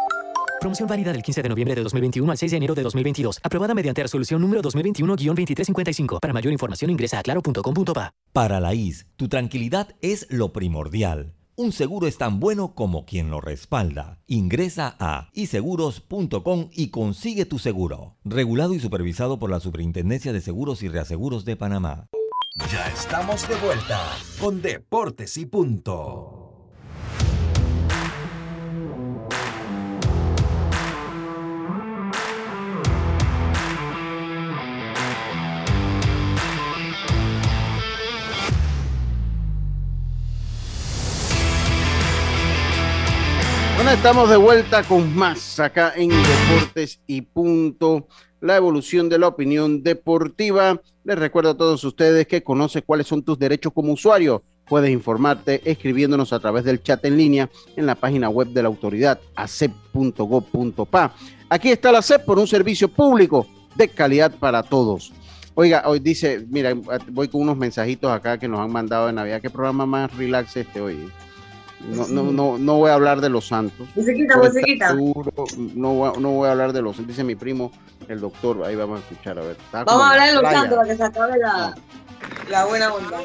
Promoción válida del 15 de noviembre de 2021 al 6 de enero de 2022. Aprobada mediante resolución número 2021-2355. Para mayor información ingresa a claro.com.pa. Para la IS, tu tranquilidad es lo primordial. Un seguro es tan bueno como quien lo respalda. Ingresa a iseguros.com y consigue tu seguro. Regulado y supervisado por la Superintendencia de Seguros y Reaseguros de Panamá. Ya estamos de vuelta con Deportes y Punto. Estamos de vuelta con más acá en Deportes y Punto. la evolución de la opinión deportiva. Les recuerdo a todos ustedes que conoce cuáles son tus derechos como usuario. Puedes informarte escribiéndonos a través del chat en línea en la página web de la autoridad acep.gov.pa. Aquí está la CEP por un servicio público de calidad para todos. Oiga, hoy dice, mira, voy con unos mensajitos acá que nos han mandado de Navidad. ¿Qué programa más relax este hoy? No, no, no, no voy a hablar de los santos. Musiquita, musiquita. no, voy a, no voy a hablar de los santos. Dice mi primo, el doctor, ahí vamos a escuchar, a ver. Vamos a hablar de los santos para que se acabe la, la buena onda.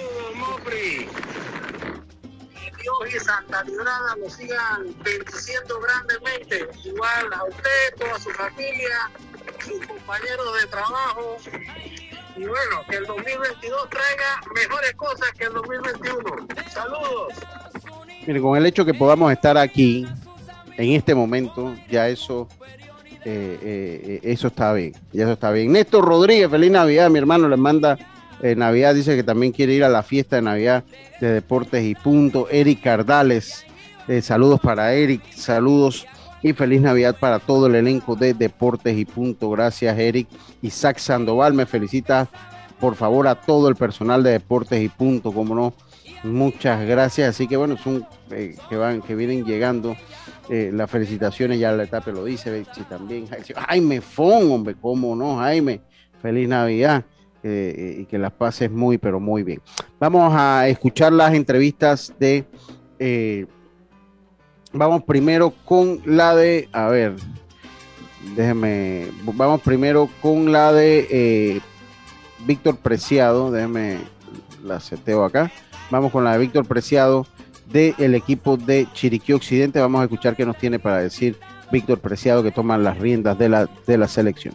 Dios y Santa Librada lo sigan bendiciendo grandemente, igual a usted, toda su familia, sus compañeros de trabajo, y bueno, que el 2022 traiga mejores cosas que el 2021. Saludos. Mire, con el hecho que podamos estar aquí en este momento, ya eso, eh, eh, eso está bien, ya eso está bien. Néstor Rodríguez, feliz Navidad, mi hermano le manda eh, Navidad, dice que también quiere ir a la fiesta de Navidad de Deportes y Punto. Eric Cardales, saludos para Eric, saludos y feliz Navidad para todo el elenco de Deportes y Punto. Gracias, Eric. Isaac Sandoval me felicita, por favor, a todo el personal de Deportes y Punto, como no. Muchas gracias. Así que bueno, son eh, que van, que vienen llegando eh, las felicitaciones, ya la etapa lo dice, si también. Jaime Fon, hombre, cómo no, Jaime. Feliz Navidad. Eh, y que las pases muy, pero muy bien. Vamos a escuchar las entrevistas de Vamos primero con la de, a ver, déjeme, vamos primero con la de Víctor Preciado, déjeme la seteo acá. Vamos con la de Víctor Preciado del equipo de Chiriquí Occidente. Vamos a escuchar qué nos tiene para decir Víctor Preciado que toma las riendas de la, de la selección.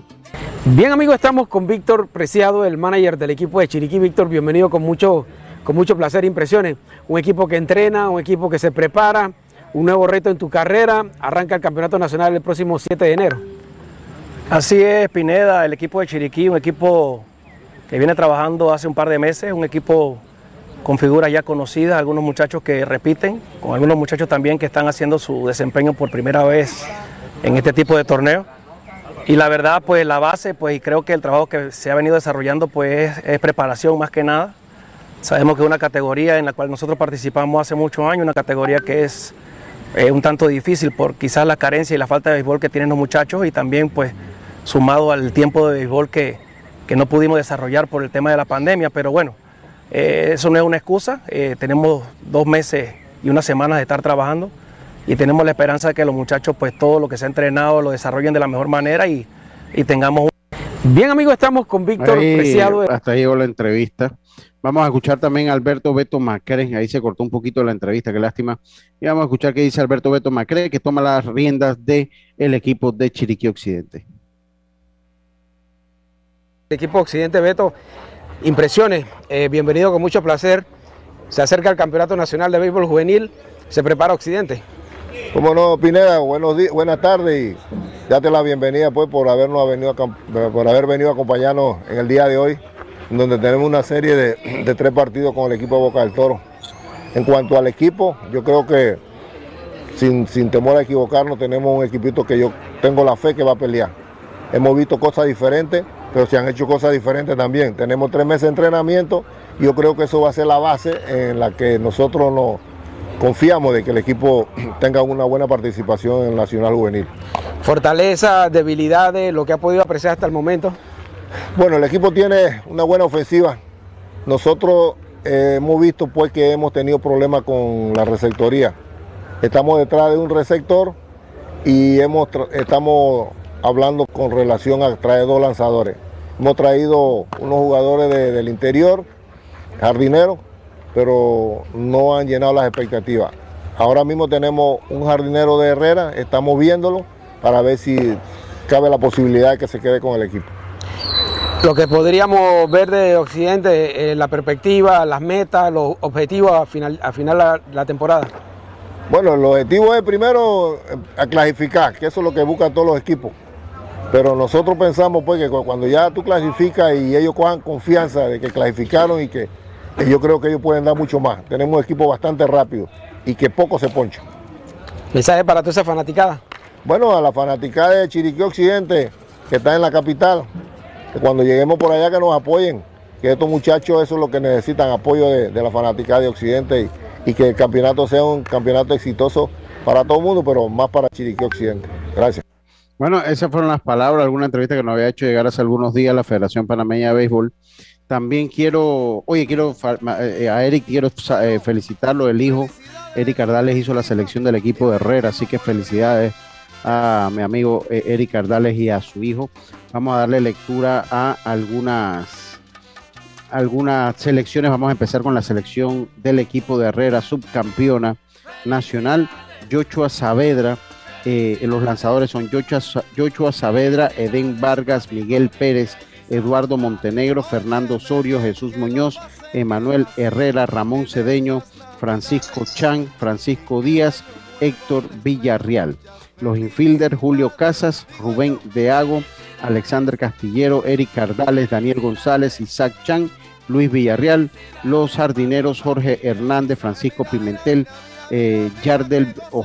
Bien amigos, estamos con Víctor Preciado, el manager del equipo de Chiriquí. Víctor, bienvenido con mucho, con mucho placer e impresiones. Un equipo que entrena, un equipo que se prepara, un nuevo reto en tu carrera. Arranca el Campeonato Nacional el próximo 7 de enero. Así es, Pineda, el equipo de Chiriquí, un equipo que viene trabajando hace un par de meses, un equipo con figuras ya conocidas, algunos muchachos que repiten, con algunos muchachos también que están haciendo su desempeño por primera vez en este tipo de torneo. Y la verdad, pues la base, pues y creo que el trabajo que se ha venido desarrollando, pues es preparación más que nada. Sabemos que es una categoría en la cual nosotros participamos hace muchos años, una categoría que es es un tanto difícil por quizás la carencia y la falta de béisbol que tienen los muchachos y también pues sumado al tiempo de béisbol que, que no pudimos desarrollar por el tema de la pandemia, pero bueno, eh, eso no es una excusa, eh, tenemos dos meses y unas semanas de estar trabajando y tenemos la esperanza de que los muchachos pues todo lo que se ha entrenado lo desarrollen de la mejor manera y, y tengamos un... Bien amigos, estamos con Víctor Preciado. Hasta ahí llegó la entrevista. Vamos a escuchar también a Alberto Beto Macre, ahí se cortó un poquito la entrevista, qué lástima. Y vamos a escuchar qué dice Alberto Beto Macre, que toma las riendas del el equipo de Chiriquí Occidente. El equipo Occidente Beto, impresiones, eh, bienvenido con mucho placer. Se acerca el Campeonato Nacional de Béisbol Juvenil, se prepara Occidente. Como no, Pineda, buenos días, buenas tardes y date la bienvenida pues por habernos venido por haber venido a acompañarnos en el día de hoy donde tenemos una serie de, tres partidos con el equipo de Boca del Toro. En cuanto al equipo, yo creo que sin, temor a equivocarnos, tenemos un equipito que yo tengo la fe que va a pelear. Hemos visto cosas diferentes, pero se han hecho cosas diferentes también. Tenemos tres meses de entrenamiento y yo creo que eso va a ser la base en la que nosotros nos confiamos de que el equipo tenga una buena participación en el Nacional Juvenil. Fortaleza, debilidades, lo que ha podido apreciar hasta el momento. Bueno, el equipo tiene una buena ofensiva. Nosotros eh, hemos visto pues que hemos tenido problemas con la receptoría. Estamos detrás de un receptor y hemos estamos hablando con relación a traer dos lanzadores. Hemos traído unos jugadores del interior, jardineros, pero no han llenado las expectativas. Ahora mismo tenemos un jardinero de Herrera, estamos viéndolo para ver si cabe la posibilidad de que se quede con el equipo. Lo que podríamos ver de Occidente, eh, la perspectiva, las metas, los objetivos a final, a final la, la temporada. Bueno, el objetivo es primero eh, a clasificar, que eso es lo que buscan todos los equipos. Pero nosotros pensamos pues que cuando ya tú clasificas y ellos cojan confianza de que clasificaron y que, yo creo que ellos pueden dar mucho más. Tenemos un equipo bastante rápido y que poco se poncha. ¿Mensaje para toda esa fanaticada? Bueno, a la fanaticada de Chiriquí Occidente, que están en la capital, que cuando lleguemos por allá que nos apoyen, que estos muchachos eso es lo que necesitan, apoyo de, la fanática de Occidente y, y, que el campeonato sea un campeonato exitoso para todo el mundo, pero más para Chiriquí Occidente. Gracias. Bueno, esas fueron las palabras, alguna entrevista que nos había hecho llegar hace algunos días la Federación Panameña de Béisbol. También quiero, oye, quiero eh, a Eric quiero eh, felicitarlo, el hijo. Eric Cardales hizo la selección del equipo de Herrera, así que felicidades a mi amigo eh, Eric Cardales y a su hijo. Vamos a darle lectura a algunas algunas selecciones. Vamos a empezar con la selección del equipo de Herrera, subcampeona nacional. Joshua Saavedra eh, los lanzadores son Joshua, Saavedra, Edén Vargas, Miguel Pérez, Eduardo Montenegro, Fernando Osorio, Jesús Muñoz, Emanuel Herrera, Ramón Cedeño, Francisco Chan, Francisco Díaz, Héctor Villarreal. Los infielders Julio Casas, Rubén Deago, Alexander Castillero, Eric Cardales, Daniel González, Isaac Chan, Luis Villarreal. Los jardineros Jorge Hernández, Francisco Pimentel, eh, Yardel o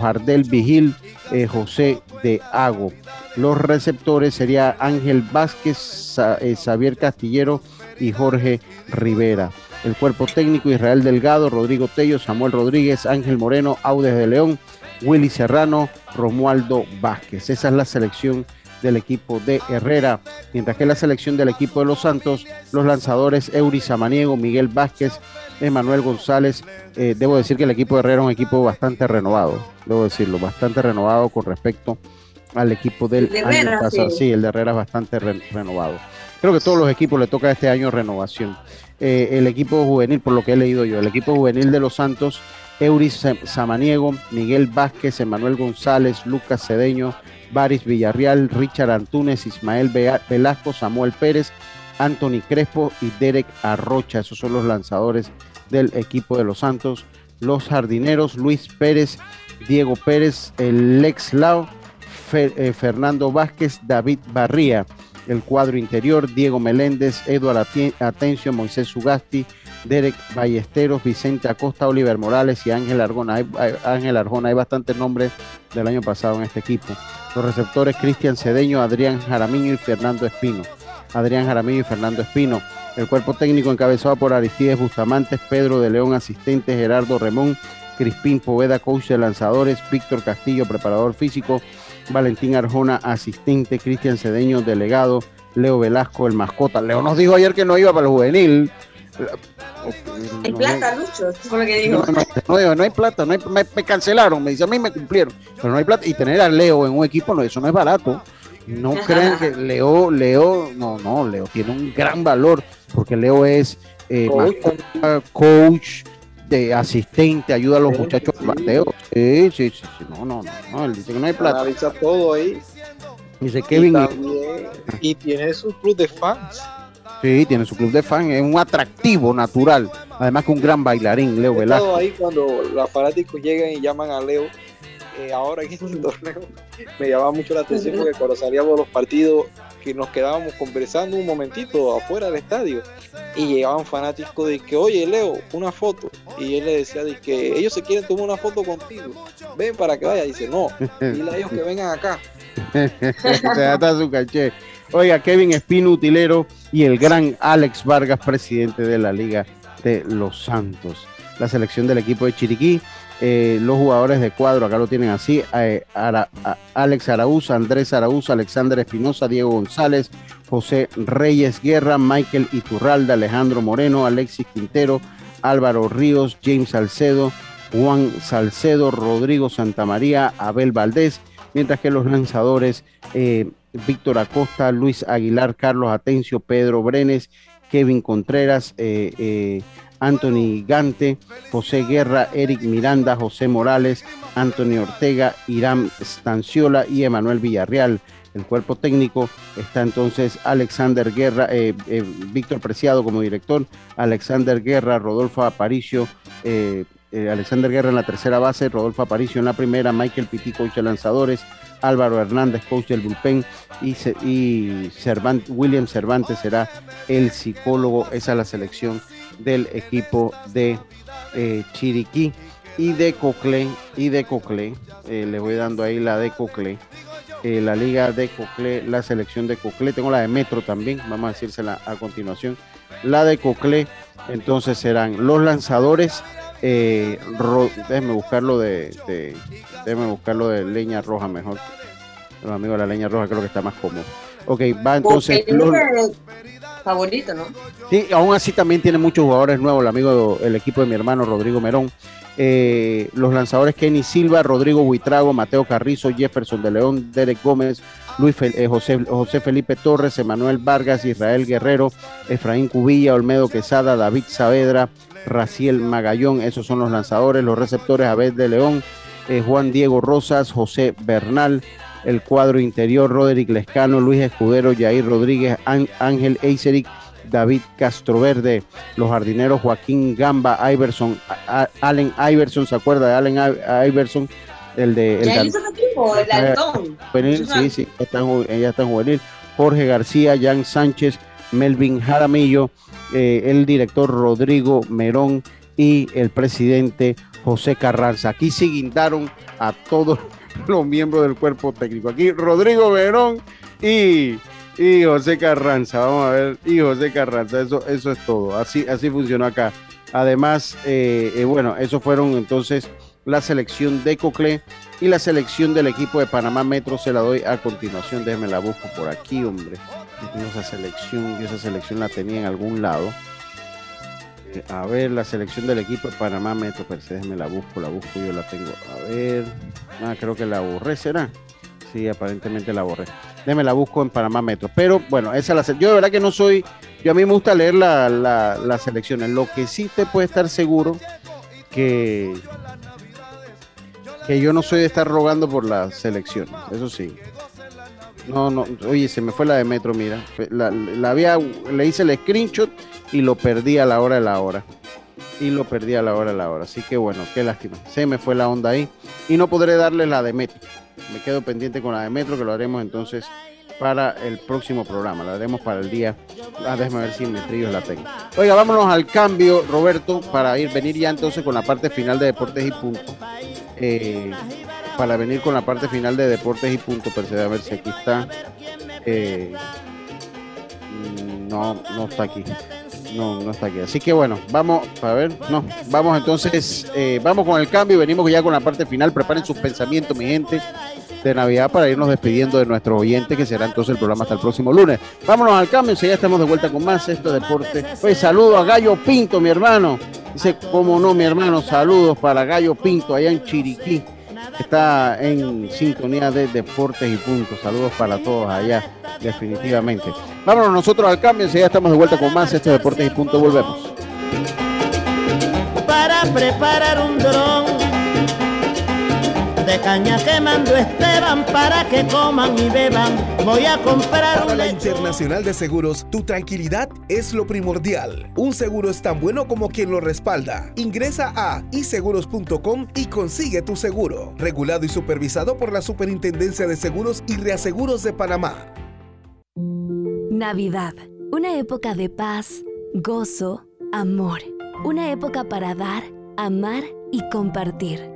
Vigil, eh, José de Ago. Los receptores sería Ángel Vázquez, eh, Xavier Castillero y Jorge Rivera. El cuerpo técnico Israel Delgado, Rodrigo Tello, Samuel Rodríguez, Ángel Moreno, Audes de León, Willy Serrano, Romualdo Vázquez. Esa es la selección del equipo de Herrera, mientras que la selección del equipo de Los Santos, los lanzadores Eury Samaniego, Miguel Vázquez, Emanuel González. Eh, debo decir que el equipo de Herrera es un equipo bastante renovado, debo decirlo, bastante renovado con respecto al equipo del año pasado. Sí. el de Herrera es bastante renovado. Creo que todos los equipos le toca este año renovación. Eh, el equipo juvenil, por lo que he leído yo, el equipo juvenil de los Santos, Euris Samaniego, Miguel Vázquez, Emanuel González, Lucas Cedeño, Baris Villarreal, Richard Antunes, Ismael Velasco, Samuel Pérez, Anthony Crespo y Derek Arrocha. Esos son los lanzadores del equipo de los Santos. Los jardineros, Luis Pérez, Diego Pérez, el Lex Lau, eh, Fernando Vázquez, David Barría. El cuadro interior, Diego Meléndez, Eduardo Atencio, Moisés Sugasti, Derek Ballesteros, Vicente Acosta, Oliver Morales y Ángel Arjona. Hay, Ángel Arjona, hay bastantes nombres del año pasado en este equipo. Los receptores, Cristian Cedeño, Adrián Jaramiño y Fernando Espino. Adrián Jaramillo y Fernando Espino. El cuerpo técnico encabezado por Aristides Bustamantes, Pedro de León, asistente, Gerardo Remón, Crispín Poveda, coach de lanzadores, Víctor Castillo, preparador físico, Valentín Arjona, asistente, Cristian Cedeño, delegado, Leo Velasco, el mascota. Leo nos dijo ayer que no iba para el juvenil. Hay plata, Lucho, eso fue lo que dijo. No, hay plata, no hay, me, me, cancelaron, me dice a mí me cumplieron, pero no hay plata. Y tener a Leo en un equipo, no, eso no es barato. No crean que Leo, Leo, no, no, Leo tiene un gran valor porque Leo es eh, coach, de asistente, ayuda a los muchachos bateo. Sí, sí, sí, no, no, no, él dice que no hay plata. Analiza todo ahí. Dice Kevin. Y, tiene su club de fans. Sí, tiene su club de fans, es un atractivo natural, además que un gran bailarín, Leo Velasco. ahí cuando los fanáticos llegan y llaman a Leo, eh, ahora en este torneo me llamaba mucho la atención porque cuando salíamos de los partidos que nos quedábamos conversando un momentito afuera del estadio y llegaban fanáticos de que oye Leo una foto y él le decía de que ellos se quieren tomar una foto contigo ven para que vaya y dice no dile a ellos que vengan acá está su caché. Oiga Kevin Espino utilero y el gran Alex Vargas presidente de la Liga de los Santos. La selección del equipo de Chiriquí eh, los jugadores de cuadro, acá lo tienen así, eh, Alex Araúz, Andrés Araúz, Alexander Espinosa, Diego González, José Reyes Guerra, Michael Iturralda, Alejandro Moreno, Alexis Quintero, Álvaro Ríos, James Salcedo, Juan Salcedo, Rodrigo Santamaría, Abel Valdés, mientras que los lanzadores eh, Víctor Acosta, Luis Aguilar, Carlos Atencio, Pedro Brenes, Kevin Contreras, eh, Anthony Gante, José Guerra, Eric Miranda, José Morales, Anthony Ortega, Irán Stanciola y Emanuel Villarreal. El cuerpo técnico está entonces Alexander Guerra, eh, eh, Víctor Preciado como director, Alexander Guerra, Rodolfo Aparicio, eh, Alexander Guerra en la tercera base, Rodolfo Aparicio en la primera, Michael Piti, coach de lanzadores, Álvaro Hernández, coach del bullpen, y, y William Cervantes será el psicólogo. Esa es la selección del equipo de eh, Chiriquí y de Coclé y de Coclé, eh, le voy dando ahí la de Coclé. eh, la liga de Coclé, la selección de Coclé, tengo la de Metro también, vamos a decírsela a continuación, la de Coclé, entonces serán los lanzadores, eh, déjenme buscarlo de, de, déjenme buscarlo de leña roja mejor, los amigos de la leña roja creo que está más cómodo. Ok, va entonces. Los, favorito, ¿no? Sí, aún así también tiene muchos jugadores nuevos, el amigo, el equipo de mi hermano Rodrigo Merón. Eh, los lanzadores Kenny Silva, Rodrigo Buitrago, Mateo Carrizo, Jefferson de León, Derek Gómez, Luis eh, José, José Felipe Torres, Emanuel Vargas, Israel Guerrero, Efraín Cubilla, Olmedo Quesada, David Saavedra, Raciel Magallón, esos son los lanzadores, los receptores Abed de León, eh, Juan Diego Rosas, José Bernal, el cuadro interior, Roderick Lescano, Luis Escudero, Jair Rodríguez, Ángel Eiseric, David Castroverde, los jardineros Joaquín Gamba, Iverson, Allen Iverson, ¿se acuerda de Allen Iverson? El de. El ¿Ya hizo el Altón. Sí, sí, está, ella está en juvenil. Jorge García, Jan Sánchez, Melvin Jaramillo, eh, el director Rodrigo Merón y el presidente José Carranza. Aquí se guindaron a todos los miembros del cuerpo técnico. Aquí Rodrigo Verón y, y José Carranza. Vamos a ver, y José Carranza, eso, eso es todo. Así, así funcionó acá. Además, eh, eh, bueno, eso fueron entonces la selección de Coclé y la selección del equipo de Panamá Metro se la doy a continuación. Déjeme la busco por aquí, hombre. Esa selección, yo esa selección la tenía en algún lado. A ver, la selección del equipo de Panamá Metro, pero me la busco, la busco, yo la tengo. A ver, ah, creo que la borré, ¿será? Sí, aparentemente la borré. Déjame la busco en Panamá Metro. Pero bueno, esa la Yo de verdad que no soy, yo a mí me gusta leer la, las selecciones. Lo que sí te puede estar seguro que, que yo no soy de estar rogando por las selecciones, eso sí. No, no, oye, se me fue la de Metro, mira. La, la había, le hice el screenshot y lo perdí a la hora de la hora. Y lo perdí a la hora de la hora. Así que bueno, qué lástima. Se me fue la onda ahí. Y no podré darle la de Metro. Me quedo pendiente con la de Metro, que lo haremos entonces para el próximo programa. La haremos para el día. Ah, déjame ver si en Metrillos la tengo. Oiga, vámonos al cambio, Roberto, para ir, venir ya entonces con la parte final de Deportes y Punto. Eh, para venir con la parte final de Deportes y Punto, pero a ver si aquí está. Eh, no, no está aquí. No, no está aquí. Así que bueno, vamos, a ver, no, vamos entonces, eh, vamos con el cambio, venimos ya con la parte final, preparen sus pensamientos, mi gente, de Navidad para irnos despidiendo de nuestro oyente, que será entonces el programa hasta el próximo lunes. Vámonos al cambio, ya estamos de vuelta con más esto deporte. Pues saludo a Gallo Pinto, mi hermano. Dice, cómo no, mi hermano, saludos para Gallo Pinto, allá en Chiriquí. Está en sintonía de deportes y puntos. Saludos para todos allá, definitivamente. Vámonos nosotros al cambio, ya estamos de vuelta con más este Deportes y Punto. Volvemos. Para preparar un dron de caña que mandó Esteban para que coman y beban. Voy a comprar para la Internacional de Seguros, tu tranquilidad es lo primordial. Un seguro es tan bueno como quien lo respalda. Ingresa a iseguros.com y consigue tu seguro. Regulado y supervisado por la Superintendencia de Seguros y Reaseguros de Panamá. Navidad, una época de paz, gozo, amor. Una época para dar, amar y compartir.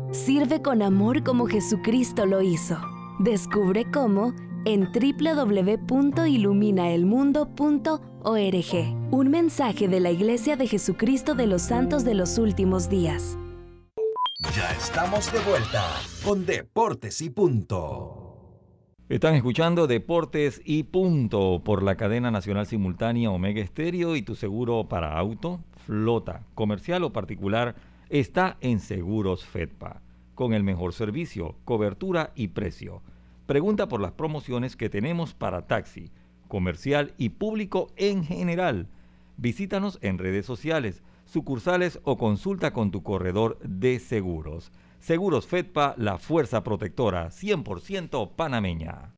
Sirve con amor como Jesucristo lo hizo. Descubre cómo en www.iluminaelmundo.org. Un mensaje de la Iglesia de Jesucristo de los Santos de los Últimos Días. Ya estamos de vuelta con Deportes y Punto. Están escuchando Deportes y Punto por la cadena nacional simultánea Omega Estéreo y tu seguro para auto, flota, comercial o particular está en Seguros Fedpa, con el mejor servicio, cobertura y precio. Pregunta por las promociones que tenemos para taxi, comercial y público en general. Visítanos en redes sociales, sucursales o consulta con tu corredor de seguros. Seguros Fedpa, la fuerza protectora 100% panameña.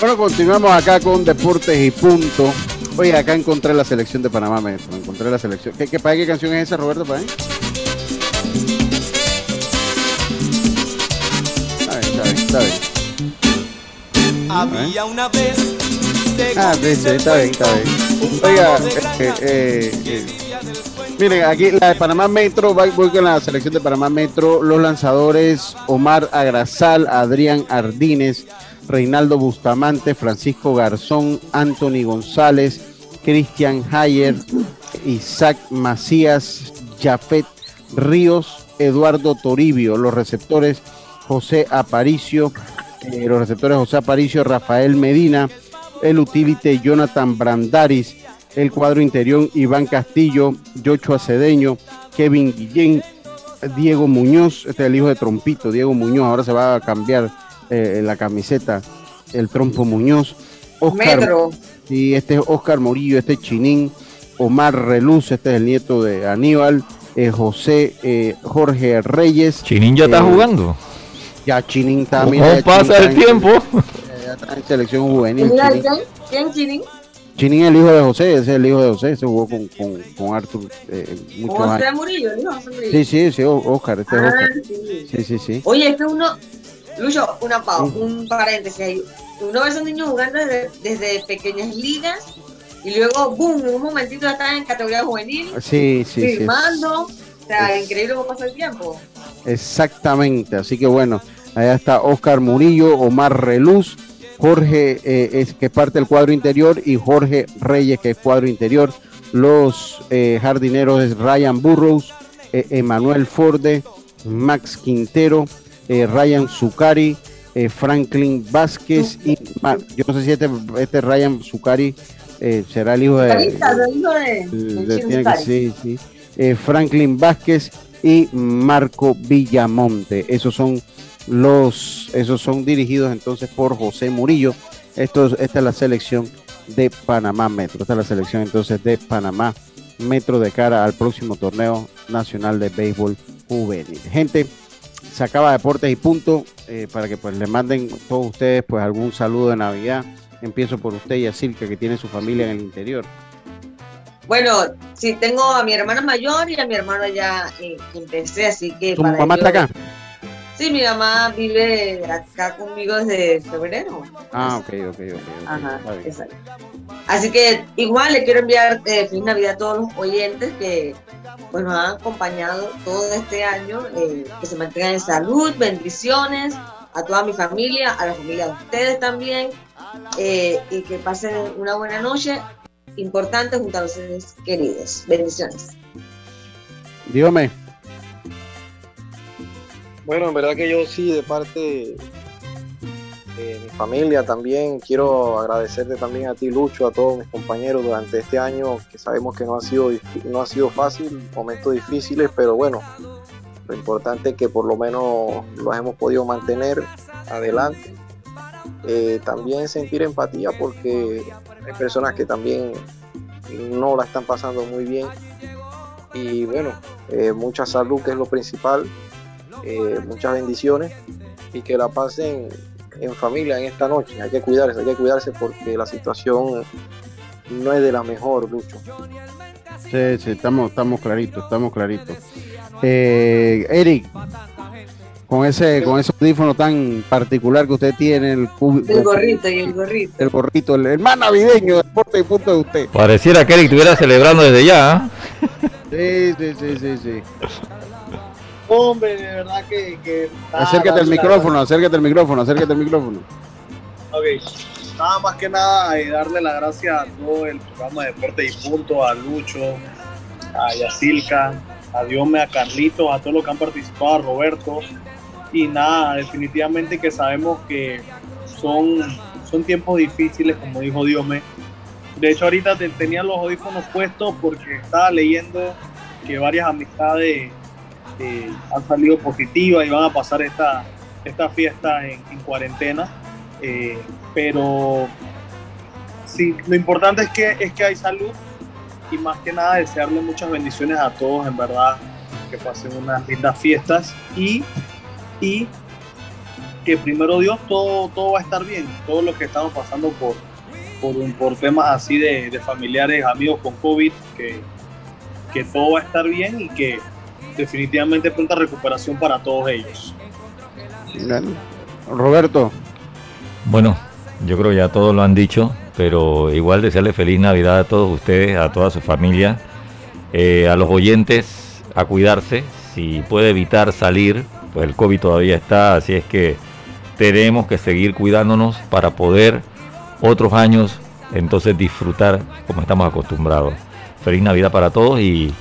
Bueno, continuamos acá con Deportes y Punto. Oye, acá encontré la selección de Panamá Metro. Encontré la selección. ¿Qué, qué, qué canción es esa, Roberto? ¿Para Está bien, Había una vez. Ah, sí, sí, está bien, está bien. Oiga, eh, eh, eh, miren, aquí la de Panamá Metro, voy con la selección de Panamá Metro, los lanzadores Omar Agrasal, Adrián Ardínez, Reinaldo Bustamante, Francisco Garzón, Anthony González, Cristian Hayer, Isaac Macías, Jafet Ríos, Eduardo Toribio, los receptores José Aparicio, eh, los receptores José Aparicio, Rafael Medina, el utility Jonathan Brandaris, el cuadro interior Iván Castillo, Yocho Cedeño, Kevin Guillén, Diego Muñoz, este es el hijo de Trompito, Diego Muñoz, ahora se va a cambiar eh, la camiseta, el Trompo Muñoz, Oscar, y este es Oscar Morillo, este es Chinín, Omar Reluz, este es el nieto de Aníbal, eh, José eh, Jorge Reyes. Chinín ya está jugando. Ya Chinín está, ¿Cómo mira, pasa el tiempo? Ya está en selección juvenil. ¿Quién? Chinín. ¿Quién, Chinín? Chinín es el hijo de José, ese es el hijo de José, se jugó con, con, con Arthur eh, muchos José años. Murillo, dijo José Murillo. Sí, sí, sí, Oscar, este es Ah, Oscar. sí. Sí, sí, sí. Oye, es que uno, Lucho, una pausa, un paréntesis ahí. Uno ve a esos niños jugando desde, desde pequeñas ligas y luego, boom, en un momentito ya están en categoría juvenil, Sí, sí, sí. firmando. O sea, increíble cómo pasa el tiempo. Exactamente, así que bueno, allá está Oscar Murillo, Omar Reluz, Jorge, eh, es, que parte del cuadro interior, y Jorge Reyes, que es cuadro interior. Los eh, jardineros es Ryan Burrows, eh, Emanuel Forde, Max Quintero, eh, Ryan Zucari, eh, Franklin Vázquez y Ma- yo no sé si este, este Ryan Zucari eh, será el hijo de, sí, sí. Franklin Vázquez y Marco Villamonte. Esos son los, esos son dirigidos entonces por José Murillo. Esto, esta es la selección de Panamá Metro. Esta es la selección entonces de Panamá Metro de cara al próximo torneo nacional de béisbol juvenil. Gente, se acaba Deportes y Punto eh, para que pues le manden todos ustedes pues algún saludo de Navidad. Empiezo por usted y a Silka que tiene su familia en el interior. Bueno, sí, tengo a mi hermana mayor y a mi hermano ya empecé, así que... ¿Tu mamá está acá? Sí, mi mamá vive acá conmigo desde febrero. Ah, ok, ok, ok. Ajá, exacto. Así que igual le quiero enviar eh, feliz Navidad a todos los oyentes que pues, nos han acompañado todo este año, eh, que se mantengan en salud, bendiciones a toda mi familia, a la familia de ustedes también, eh, y que pasen una buena noche importante junto a los seres queridos. Bendiciones. Dígame. Bueno, en verdad que yo sí, de parte de mi familia también, quiero agradecerte también a ti, Lucho, a todos mis compañeros durante este año, que sabemos que no ha sido, no ha sido fácil, momentos difíciles, pero bueno, lo importante es que por lo menos los hemos podido mantener adelante. Eh, también sentir empatía porque hay personas que también no la están pasando muy bien. Y bueno, eh, mucha salud que es lo principal, eh, muchas bendiciones y que la pasen en familia en esta noche. Hay que cuidarse, hay que cuidarse porque la situación no es de la mejor, Lucho. Sí, sí, estamos, estamos claritos, estamos claritos. Eh, Eric, con ese, con ese audífono tan particular que usted tiene, el, el gorrito y el gorrito. El gorrito, el, más navideño, deporte y punto de usted. Pareciera que Eric estuviera celebrando desde ya. ¿eh? Sí, sí, sí, sí, sí. Hombre, de verdad que. que acércate al micrófono, acércate al micrófono, acércate al micrófono. Ok, nada más que nada, eh, darle las gracias a todo el programa de Deporte y Punto, a Lucho, a Yacilca, a Diome, a Carlitos, a todos los que han participado, a Roberto. Y nada, definitivamente que sabemos que son, son tiempos difíciles, como dijo Diome. De hecho, ahorita tenía los audífonos puestos porque estaba leyendo que varias amistades eh, han salido positivas y van a pasar esta, esta fiesta en, cuarentena. Eh, pero sí, lo importante es que, es que hay salud y más que nada desearle muchas bendiciones a todos, en verdad, que pasen unas lindas fiestas y, y que primero Dios todo, todo va a estar bien, todos los que estamos pasando por, por, por temas así de, de familiares, amigos con COVID, que, que todo va a estar bien y que definitivamente pronta recuperación para todos ellos. Roberto. Bueno, yo creo ya todos lo han dicho, pero igual desearle feliz Navidad a todos ustedes, a toda su familia, eh, a los oyentes, a cuidarse, si puede evitar salir, pues el COVID todavía está, así es que tenemos que seguir cuidándonos para poder otros años entonces disfrutar como estamos acostumbrados. Feliz Navidad para todos y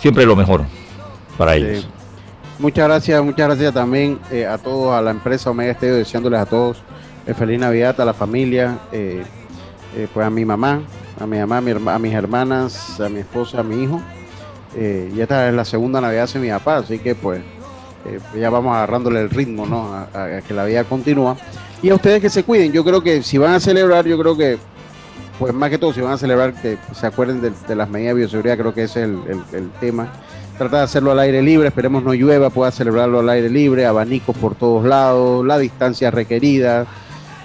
siempre lo mejor para ellos. Muchas gracias, muchas gracias también eh, a todos, a la empresa Omega Estéreo, deseándoles a todos eh, feliz Navidad, a la familia, eh, pues a mi mamá, a mi mamá, a, mis hermanas, a mi esposa, a mi hijo. y esta es la segunda Navidad de mi papá, así que pues ya vamos agarrándole el ritmo, ¿no? A, que la vida continúa. Y a ustedes que se cuiden, yo creo que si van a celebrar, yo creo que pues más que todo, si van a celebrar, que se acuerden de, las medidas de bioseguridad, creo que ese es el, tema. Trata de hacerlo al aire libre, esperemos no llueva, pueda celebrarlo al aire libre, abanicos por todos lados, la distancia requerida.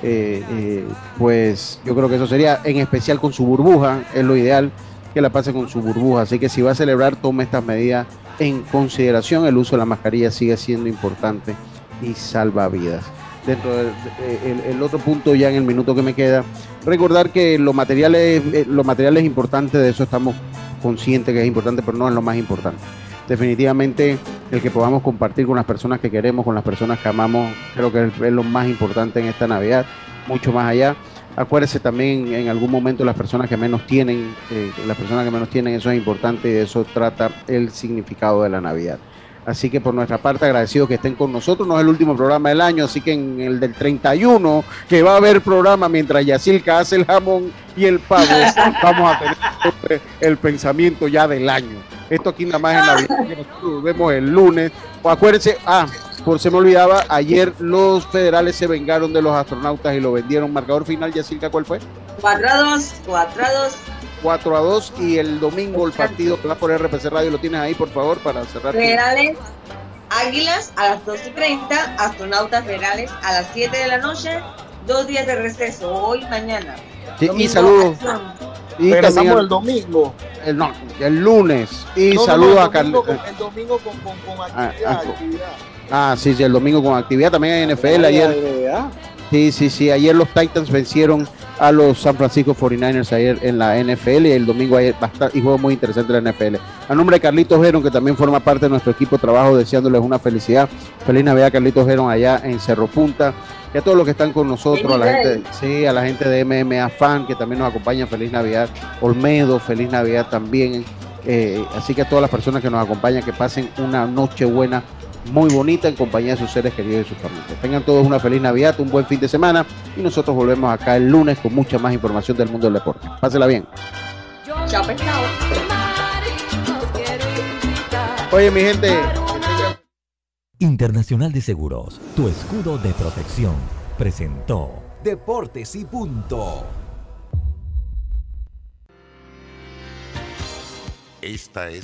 Eh, eh, pues yo creo que eso sería, en especial con su burbuja, es lo ideal que la pase con su burbuja. Así que si va a celebrar, tome estas medidas en consideración. El uso de la mascarilla sigue siendo importante y salva vidas dentro del otro punto ya en el minuto que me queda, recordar que los materiales, eh, los materiales importantes, de eso estamos conscientes que es importante, pero no es lo más importante. Definitivamente el que podamos compartir con las personas que queremos, con las personas que amamos, creo que es, lo más importante en esta Navidad, mucho más allá. Acuérdese también en algún momento las personas que menos tienen, eh, las personas que menos tienen, eso es importante y de eso trata el significado de la Navidad. Así que por nuestra parte agradecido que estén con nosotros. No es el último programa del año, así que en el del 31, que va a haber programa mientras Yacilca hace el jamón y el pavo, vamos a tener el pensamiento ya del año. Esto aquí nada más en Navidad, que nosotros vemos el lunes. O acuérdense, ah, por se me olvidaba, ayer los federales se vengaron de los astronautas y lo vendieron. Marcador final, Yacilca, ¿cuál fue? 4 a 2, 4 a 2. 4 a 2 y el domingo el partido que va por RPC Radio lo tienes ahí por favor para cerrar. Federales, Águilas a las 2 y 30, Astronautas Federales a las 7 de la noche, dos días de receso, hoy y mañana. Sí, y saludos. Y Regresamos el domingo. el, no, el lunes. Y No, saludos no, a Carlos. domingo, el domingo con, con, con Ah, actividad, ah, actividad. Ah, sí, sí, el domingo con actividad también hay NFL ayer. Sí, sí, sí, ayer los Titans vencieron a los San Francisco 49ers ayer en la NFL y el domingo ayer va a estar- y juego muy interesante en la NFL. A nombre de Carlitos Geron, que también forma parte de nuestro equipo de trabajo, deseándoles una felicidad. Feliz Navidad, Carlitos Geron, allá en Cerro Punta. Y a todos los que están con nosotros, a la gente, sí, a la gente de MMA Fan, que también nos acompaña, feliz Navidad. Olmedo, feliz Navidad también. Eh, así que a todas las personas que nos acompañan, que pasen una noche buena, muy bonita en compañía de sus seres queridos y sus familias. Tengan todos una feliz Navidad, un buen fin de semana y nosotros volvemos acá el lunes con mucha más información del mundo del deporte. Pásela bien. Chao, pescado. Oye, mi gente, Internacional de Seguros, tu escudo de protección, presentó Deportes y punto. Esta es